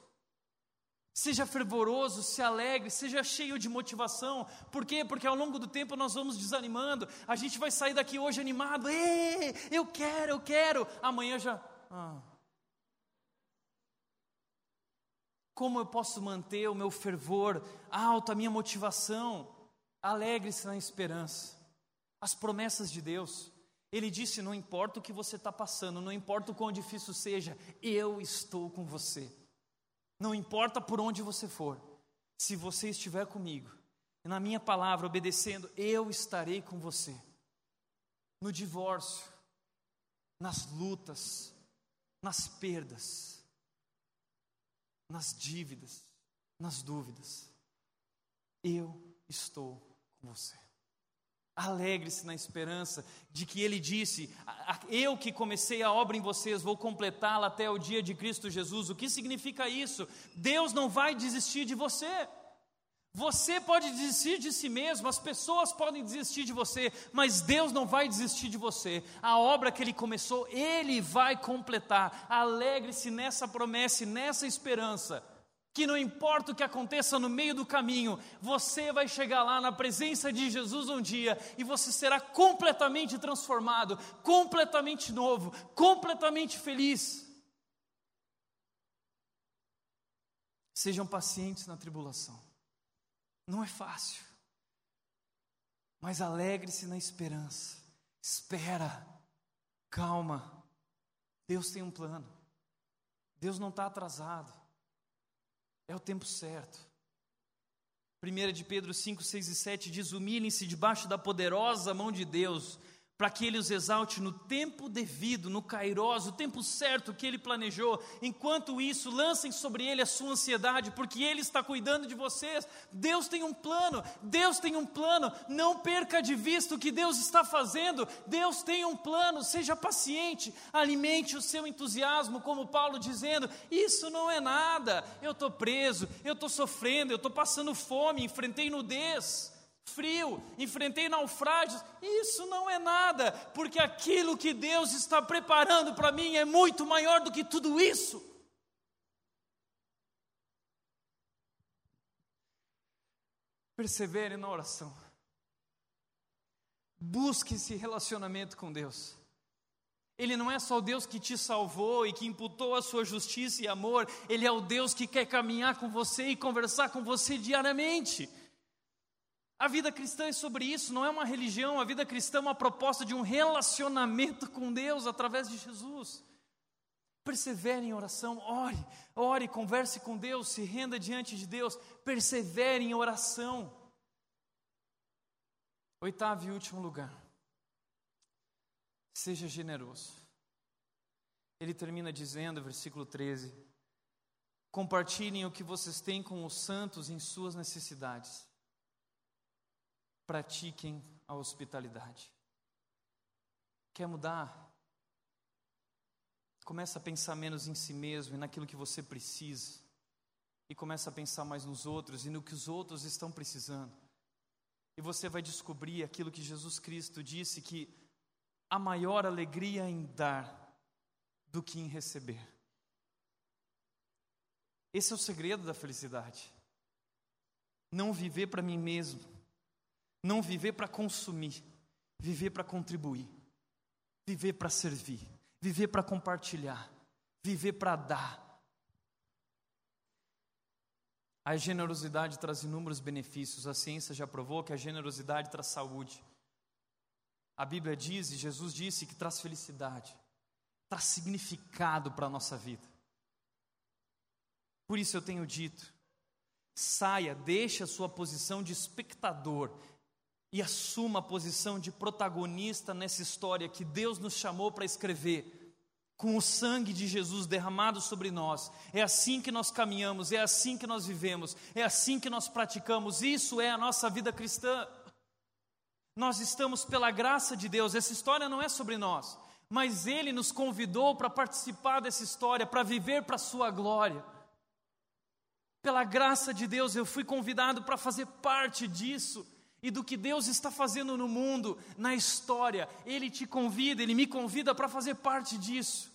Seja fervoroso, se alegre, seja cheio de motivação. Por quê? Porque ao longo do tempo nós vamos desanimando. A gente vai sair daqui hoje animado. Ei, eu quero, eu quero. Amanhã já. Ah. Como eu posso manter o meu fervor alto, a minha motivação? Alegre-se na esperança. As promessas de Deus. Ele disse: Não importa o que você está passando, não importa o quão difícil seja, eu estou com você. Não importa por onde você for, se você estiver comigo, e na minha palavra obedecendo, eu estarei com você. No divórcio, nas lutas, nas perdas, nas dívidas, nas dúvidas, eu estou com você. Alegre-se na esperança de que Ele disse: Eu que comecei a obra em vocês, vou completá-la até o dia de Cristo Jesus. O que significa isso? Deus não vai desistir de você. Você pode desistir de si mesmo, as pessoas podem desistir de você, mas Deus não vai desistir de você. A obra que Ele começou, Ele vai completar. Alegre-se nessa promessa e nessa esperança que não importa o que aconteça no meio do caminho, você vai chegar lá na presença de Jesus um dia e você será completamente transformado, completamente novo, completamente feliz. Sejam pacientes na tribulação. Não é fácil, mas alegre-se na esperança. Espera, calma. Deus tem um plano. Deus não está atrasado. É o tempo certo. 1 de Pedro 5, 6 e 7 diz: Humilhem-se debaixo da poderosa mão de Deus, para que Ele os exalte no tempo devido, no kairos, o tempo certo que Ele planejou. Enquanto isso, lancem sobre Ele a sua ansiedade, porque Ele está cuidando de vocês. Deus tem um plano, Deus tem um plano. Não perca de vista o que Deus está fazendo. Deus tem um plano, seja paciente, alimente o seu entusiasmo, como Paulo dizendo: Isso não é nada, eu estou preso, eu estou sofrendo, eu estou passando fome, enfrentei nudez frio, enfrentei naufrágios. Isso não é nada, porque aquilo que Deus está preparando para mim é muito maior do que tudo isso. Persevere na oração. Busque esse relacionamento com Deus. Ele não é só o Deus que te salvou e que imputou a sua justiça e amor, Ele é o Deus que quer caminhar com você e conversar com você diariamente. A vida cristã é sobre isso, não é uma religião, a vida cristã é uma proposta de um relacionamento com Deus através de Jesus. Persevere em oração, ore, ore, converse com Deus, se renda diante de Deus, persevere em oração. Oitavo e último lugar, seja generoso. Ele termina dizendo, versículo 13: Compartilhem o que vocês têm com os santos em suas necessidades pratiquem a hospitalidade. Quer mudar? Começa a pensar menos em si mesmo e naquilo que você precisa. E começa a pensar mais nos outros e no que os outros estão precisando. E você vai descobrir aquilo que Jesus Cristo disse que a maior alegria em dar do que em receber. Esse é o segredo da felicidade. Não viver para mim mesmo, não viver para consumir, viver para contribuir, viver para servir, viver para compartilhar, viver para dar. A generosidade traz inúmeros benefícios. A ciência já provou que a generosidade traz saúde. A Bíblia diz, e Jesus disse, que traz felicidade, traz significado para a nossa vida. Por isso eu tenho dito: saia, deixe a sua posição de espectador e assuma a posição de protagonista nessa história que Deus nos chamou para escrever, com o sangue de Jesus derramado sobre nós. É assim que nós caminhamos, é assim que nós vivemos, é assim que nós praticamos. Isso é a nossa vida cristã. Nós estamos pela graça de Deus, essa história não é sobre nós, mas Ele nos convidou para participar dessa história, para viver para a Sua glória. Pela graça de Deus, eu fui convidado para fazer parte disso e do que Deus está fazendo no mundo, na história. Ele te convida, ele me convida para fazer parte disso.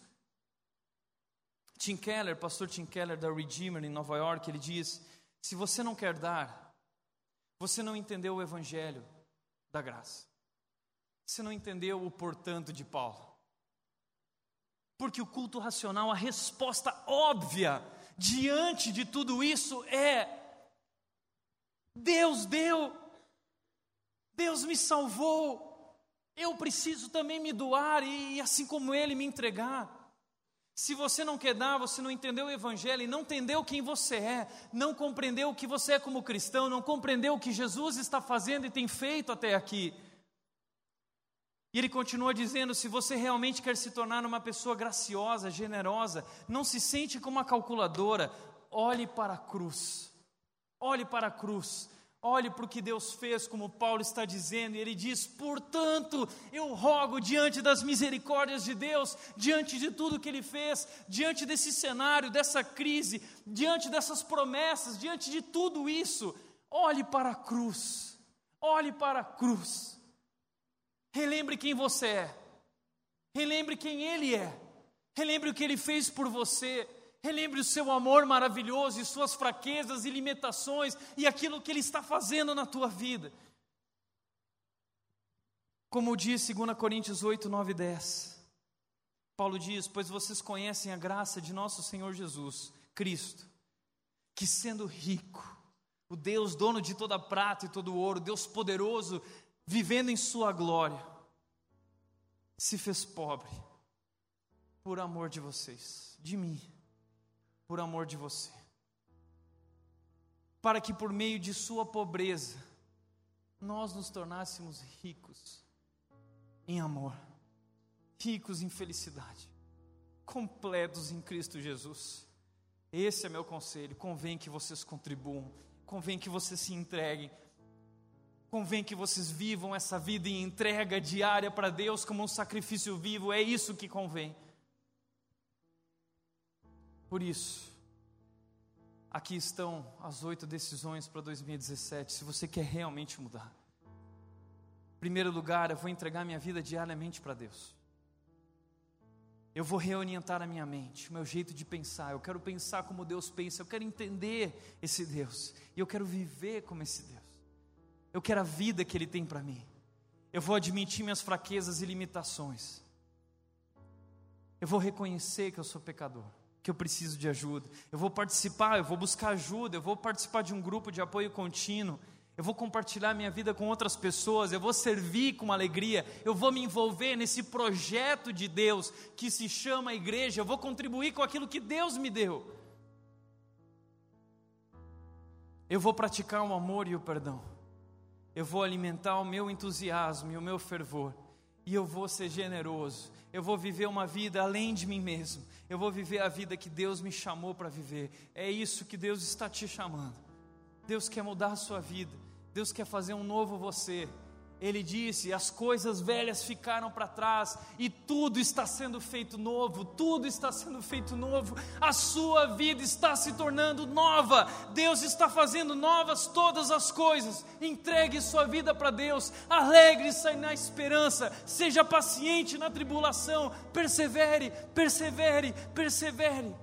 Tim Keller, pastor Tim Keller da Redeemer em Nova York, ele diz: se você não quer dar, você não entendeu o evangelho da graça. Você não entendeu o portanto de Paulo. Porque o culto racional, a resposta óbvia diante de tudo isso é: Deus deu, Deus me salvou, eu preciso também me doar e assim como Ele me entregar. Se você não quer dar, você não entendeu o Evangelho e não entendeu quem você é, não compreendeu o que você é como cristão, não compreendeu o que Jesus está fazendo e tem feito até aqui. E ele continua dizendo: se você realmente quer se tornar uma pessoa graciosa, generosa, não se sente como uma calculadora, olhe para a cruz. Olhe para a cruz. Olhe para o que Deus fez, como Paulo está dizendo, e ele diz: portanto, eu rogo diante das misericórdias de Deus, diante de tudo que ele fez, diante desse cenário, dessa crise, diante dessas promessas, diante de tudo isso, olhe para a cruz, olhe para a cruz. Relembre quem você é. Relembre quem Ele é. Relembre o que Ele fez por você. Relembre o seu amor maravilhoso e suas fraquezas e limitações e aquilo que Ele está fazendo na tua vida. Como diz 2 Coríntios 8, 9 e 10. Paulo diz: Pois vocês conhecem a graça de nosso Senhor Jesus, Cristo, que sendo rico, o Deus dono de toda prata e todo ouro, Deus poderoso, vivendo em Sua glória, se fez pobre por amor de vocês, de mim, por amor de você, para que por meio de Sua pobreza nós nos tornássemos ricos em amor, ricos em felicidade, completos em Cristo Jesus. Esse é meu conselho. Convém que vocês contribuam, convém que vocês se entreguem Convém que vocês vivam essa vida em entrega diária para Deus como um sacrifício vivo, é isso que convém. Por isso, aqui estão as oito decisões para 2017, se você quer realmente mudar. Em primeiro lugar, eu vou entregar minha vida diariamente para Deus. Eu vou reorientar a minha mente, o meu jeito de pensar. Eu quero pensar como Deus pensa, eu quero entender esse Deus, e eu quero viver como esse Deus. Eu quero a vida que Ele tem para mim. Eu vou admitir minhas fraquezas e limitações. Eu vou reconhecer que eu sou pecador, que eu preciso de ajuda. Eu vou participar, eu vou buscar ajuda, eu vou participar de um grupo de apoio contínuo. Eu vou compartilhar minha vida com outras pessoas, eu vou servir com alegria, eu vou me envolver nesse projeto de Deus que se chama igreja, eu vou contribuir com aquilo que Deus me deu. Eu vou praticar o amor e o perdão eu vou alimentar o meu entusiasmo e o meu fervor, e eu vou ser generoso, eu vou viver uma vida além de mim mesmo, eu vou viver a vida que Deus me chamou para viver. É isso que Deus está te chamando. Deus quer mudar a sua vida, Deus quer fazer um novo você. Ele disse: as coisas velhas ficaram para trás e tudo está sendo feito novo, tudo está sendo feito novo, a sua vida está se tornando nova, Deus está fazendo novas todas as coisas. Entregue sua vida para Deus, alegre-se na esperança, seja paciente na tribulação, persevere, persevere, persevere,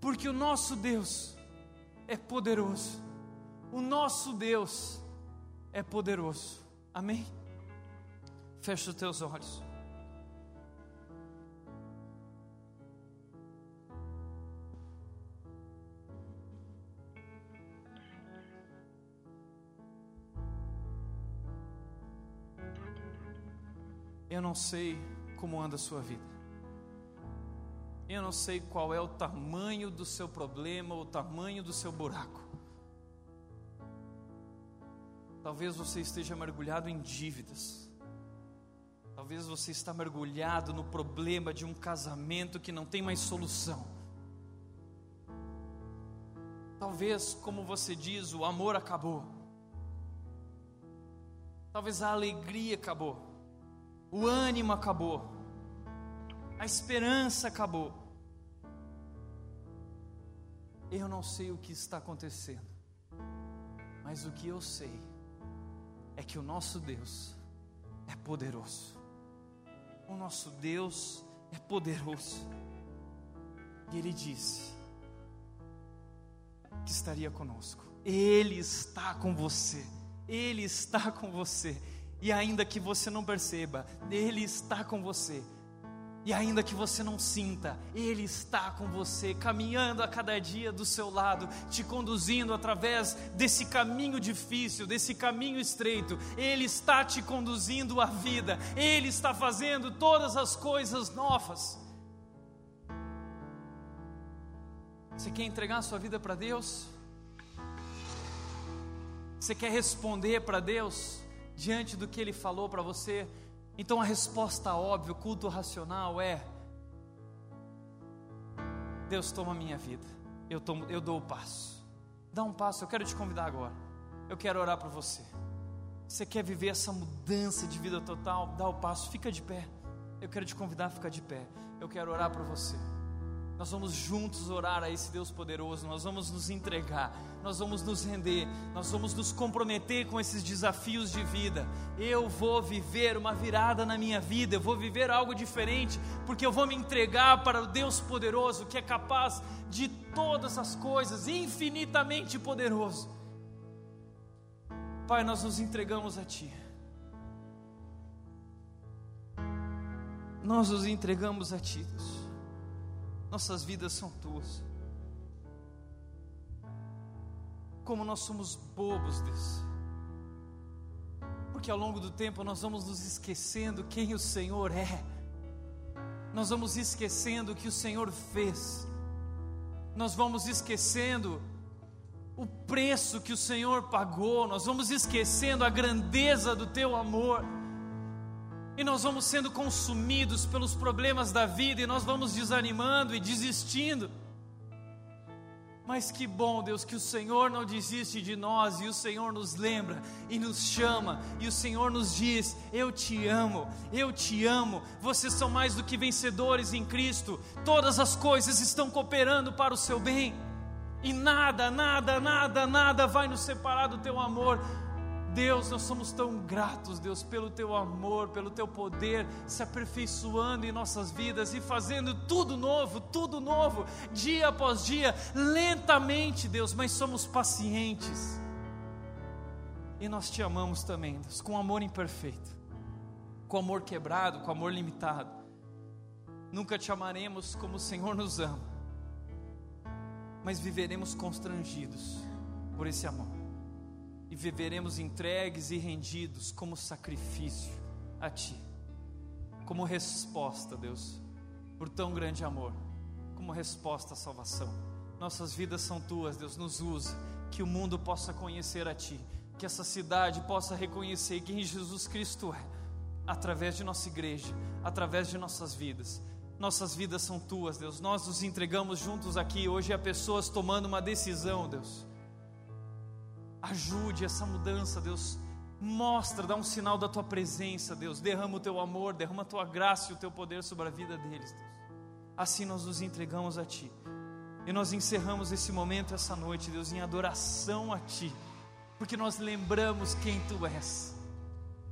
porque o nosso Deus é poderoso, o nosso Deus é poderoso. Amém? Fecha os teus olhos. Eu não sei como anda a sua vida. Eu não sei qual é o tamanho do seu problema, o tamanho do seu buraco. Talvez você esteja mergulhado em dívidas. Talvez você está mergulhado no problema de um casamento que não tem mais solução. Talvez, como você diz, o amor acabou. Talvez a alegria acabou. O ânimo acabou. A esperança acabou. Eu não sei o que está acontecendo. Mas o que eu sei é que o nosso Deus é poderoso. O nosso Deus é poderoso. E ele disse que estaria conosco. Ele está com você. Ele está com você. E ainda que você não perceba, Ele está com você. E ainda que você não sinta, Ele está com você, caminhando a cada dia do seu lado, te conduzindo através desse caminho difícil, desse caminho estreito. Ele está te conduzindo à vida, Ele está fazendo todas as coisas novas. Você quer entregar a sua vida para Deus? Você quer responder para Deus diante do que Ele falou para você? Então a resposta óbvia, o culto racional é: Deus toma a minha vida, eu, tomo, eu dou o passo. Dá um passo, eu quero te convidar agora. Eu quero orar por você. Você quer viver essa mudança de vida total? Dá o passo, fica de pé. Eu quero te convidar a ficar de pé. Eu quero orar por você. Nós vamos juntos orar a esse Deus poderoso, nós vamos nos entregar, nós vamos nos render, nós vamos nos comprometer com esses desafios de vida. Eu vou viver uma virada na minha vida, eu vou viver algo diferente, porque eu vou me entregar para o Deus poderoso que é capaz de todas as coisas, infinitamente poderoso. Pai, nós nos entregamos a Ti. Nós nos entregamos a Ti, Deus. Nossas vidas são tuas. Como nós somos bobos, Deus. Porque ao longo do tempo nós vamos nos esquecendo quem o Senhor é. Nós vamos esquecendo o que o Senhor fez. Nós vamos esquecendo o preço que o Senhor pagou. Nós vamos esquecendo a grandeza do teu amor e nós vamos sendo consumidos pelos problemas da vida e nós vamos desanimando e desistindo. Mas que bom, Deus, que o Senhor não desiste de nós e o Senhor nos lembra e nos chama e o Senhor nos diz: Eu te amo, eu te amo. Vocês são mais do que vencedores em Cristo. Todas as coisas estão cooperando para o seu bem. E nada, nada, nada, nada vai nos separar do teu amor. Deus, nós somos tão gratos, Deus, pelo teu amor, pelo teu poder se aperfeiçoando em nossas vidas e fazendo tudo novo, tudo novo, dia após dia, lentamente, Deus, mas somos pacientes. E nós te amamos também, Deus, com amor imperfeito, com amor quebrado, com amor limitado. Nunca te amaremos como o Senhor nos ama, mas viveremos constrangidos por esse amor viveremos entregues e rendidos como sacrifício a Ti, como resposta, Deus, por tão grande amor, como resposta à salvação. Nossas vidas são Tuas, Deus, nos use, que o mundo possa conhecer a Ti, que essa cidade possa reconhecer quem Jesus Cristo é, através de nossa igreja, através de nossas vidas. Nossas vidas são tuas, Deus. Nós nos entregamos juntos aqui. Hoje há pessoas tomando uma decisão, Deus Ajude essa mudança, Deus. Mostra, dá um sinal da tua presença, Deus. Derrama o teu amor, derrama a tua graça e o teu poder sobre a vida deles, Deus. Assim nós nos entregamos a Ti. E nós encerramos esse momento, essa noite, Deus, em adoração a Ti. Porque nós lembramos quem Tu és.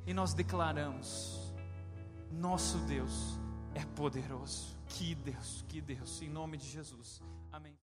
E nós declaramos: Nosso Deus é poderoso. Que Deus, que Deus, em nome de Jesus.